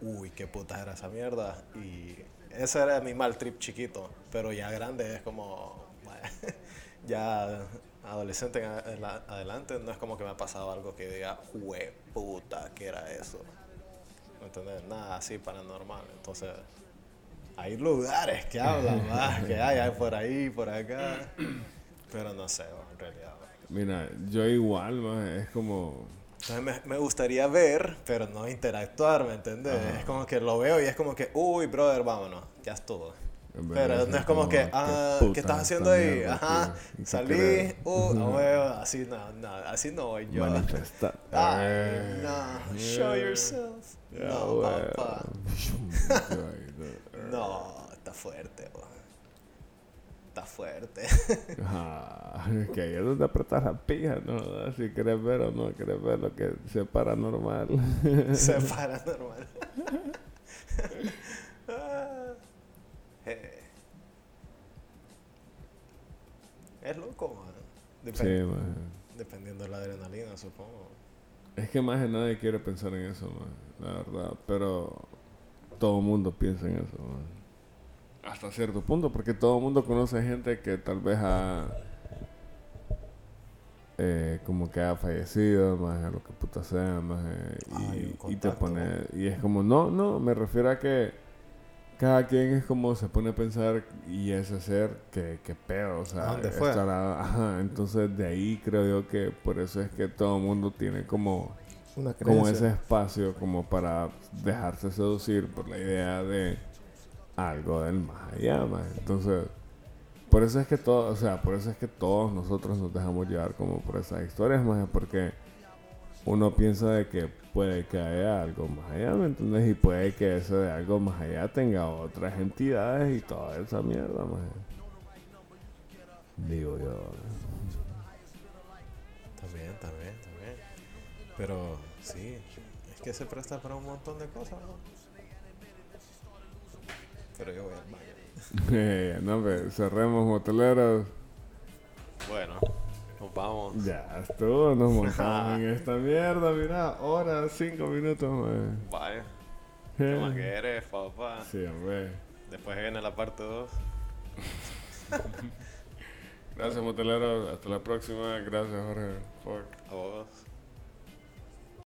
uy, qué puta era esa mierda. Y ese era mi mal trip chiquito, pero ya grande es como, ya adolescente en la- adelante, no es como que me ha pasado algo que diga, jue puta, ¿qué era eso? ¿Me entiendes? Nada así paranormal. Entonces, hay lugares que hablan más, que hay, hay por ahí, por acá. Pero no sé, en realidad. Mira, yo igual, maje, es como... Entonces me, me gustaría ver, pero no interactuar, ¿me entiendes? Es como que lo veo y es como que, uy, brother, vámonos, ya estuvo. Pero no es como que, qué ah, puta ¿qué estás haciendo ahí? Ajá, tío. ¿Y qué salí, uh, a huevo, así no, no, así no voy yo. Manifestar. Ay, no, show yourself. No, papá. No. No, está fuerte, weón. Está fuerte. Ajá, es que ahí es donde apretas la pija, ¿no? Si quieres ver o no quieres ver lo que sea paranormal. Se para normal. Ah, eh. Es loco, man. Sí. Dependiendo de la adrenalina, supongo. Es que más de nadie quiere pensar en eso, man, la verdad. Pero todo el mundo piensa en eso, man. Hasta cierto punto, porque todo el mundo conoce gente que tal vez ha... eh, como que ha fallecido, más lo que puta sea, más y, y te pone... Y es como, no, no, me refiero a que cada quien es como se pone a pensar y ese ser que, que pedo, o sea, ¿Dónde fue? estará- ajá, entonces de ahí creo yo que por eso es que todo el mundo tiene como Una como ese espacio como para dejarse seducir por la idea de algo del más allá. Entonces, por eso es que todo, o sea, por eso es que todos nosotros nos dejamos llevar como por esas historias, más porque uno piensa de que puede que haya algo más allá, ¿me entiendes? Y puede que ese de algo más allá tenga otras entidades y toda esa mierda, más. Digo yo. También, también, también. Pero sí, es que se presta para un montón de cosas, ¿no? Pero yo voy al baño. Eh, no, hombre, cerremos moteleros. Bueno, nos vamos. Ya estuvo, nos montamos en esta mierda, mira, hora, cinco minutos, man. Vaya, ¿qué más quieres, papá? Sí, hombre. Después viene la parte 2. Gracias, moteleros. Hasta la próxima. Gracias, Jorge. Fuck. A vos.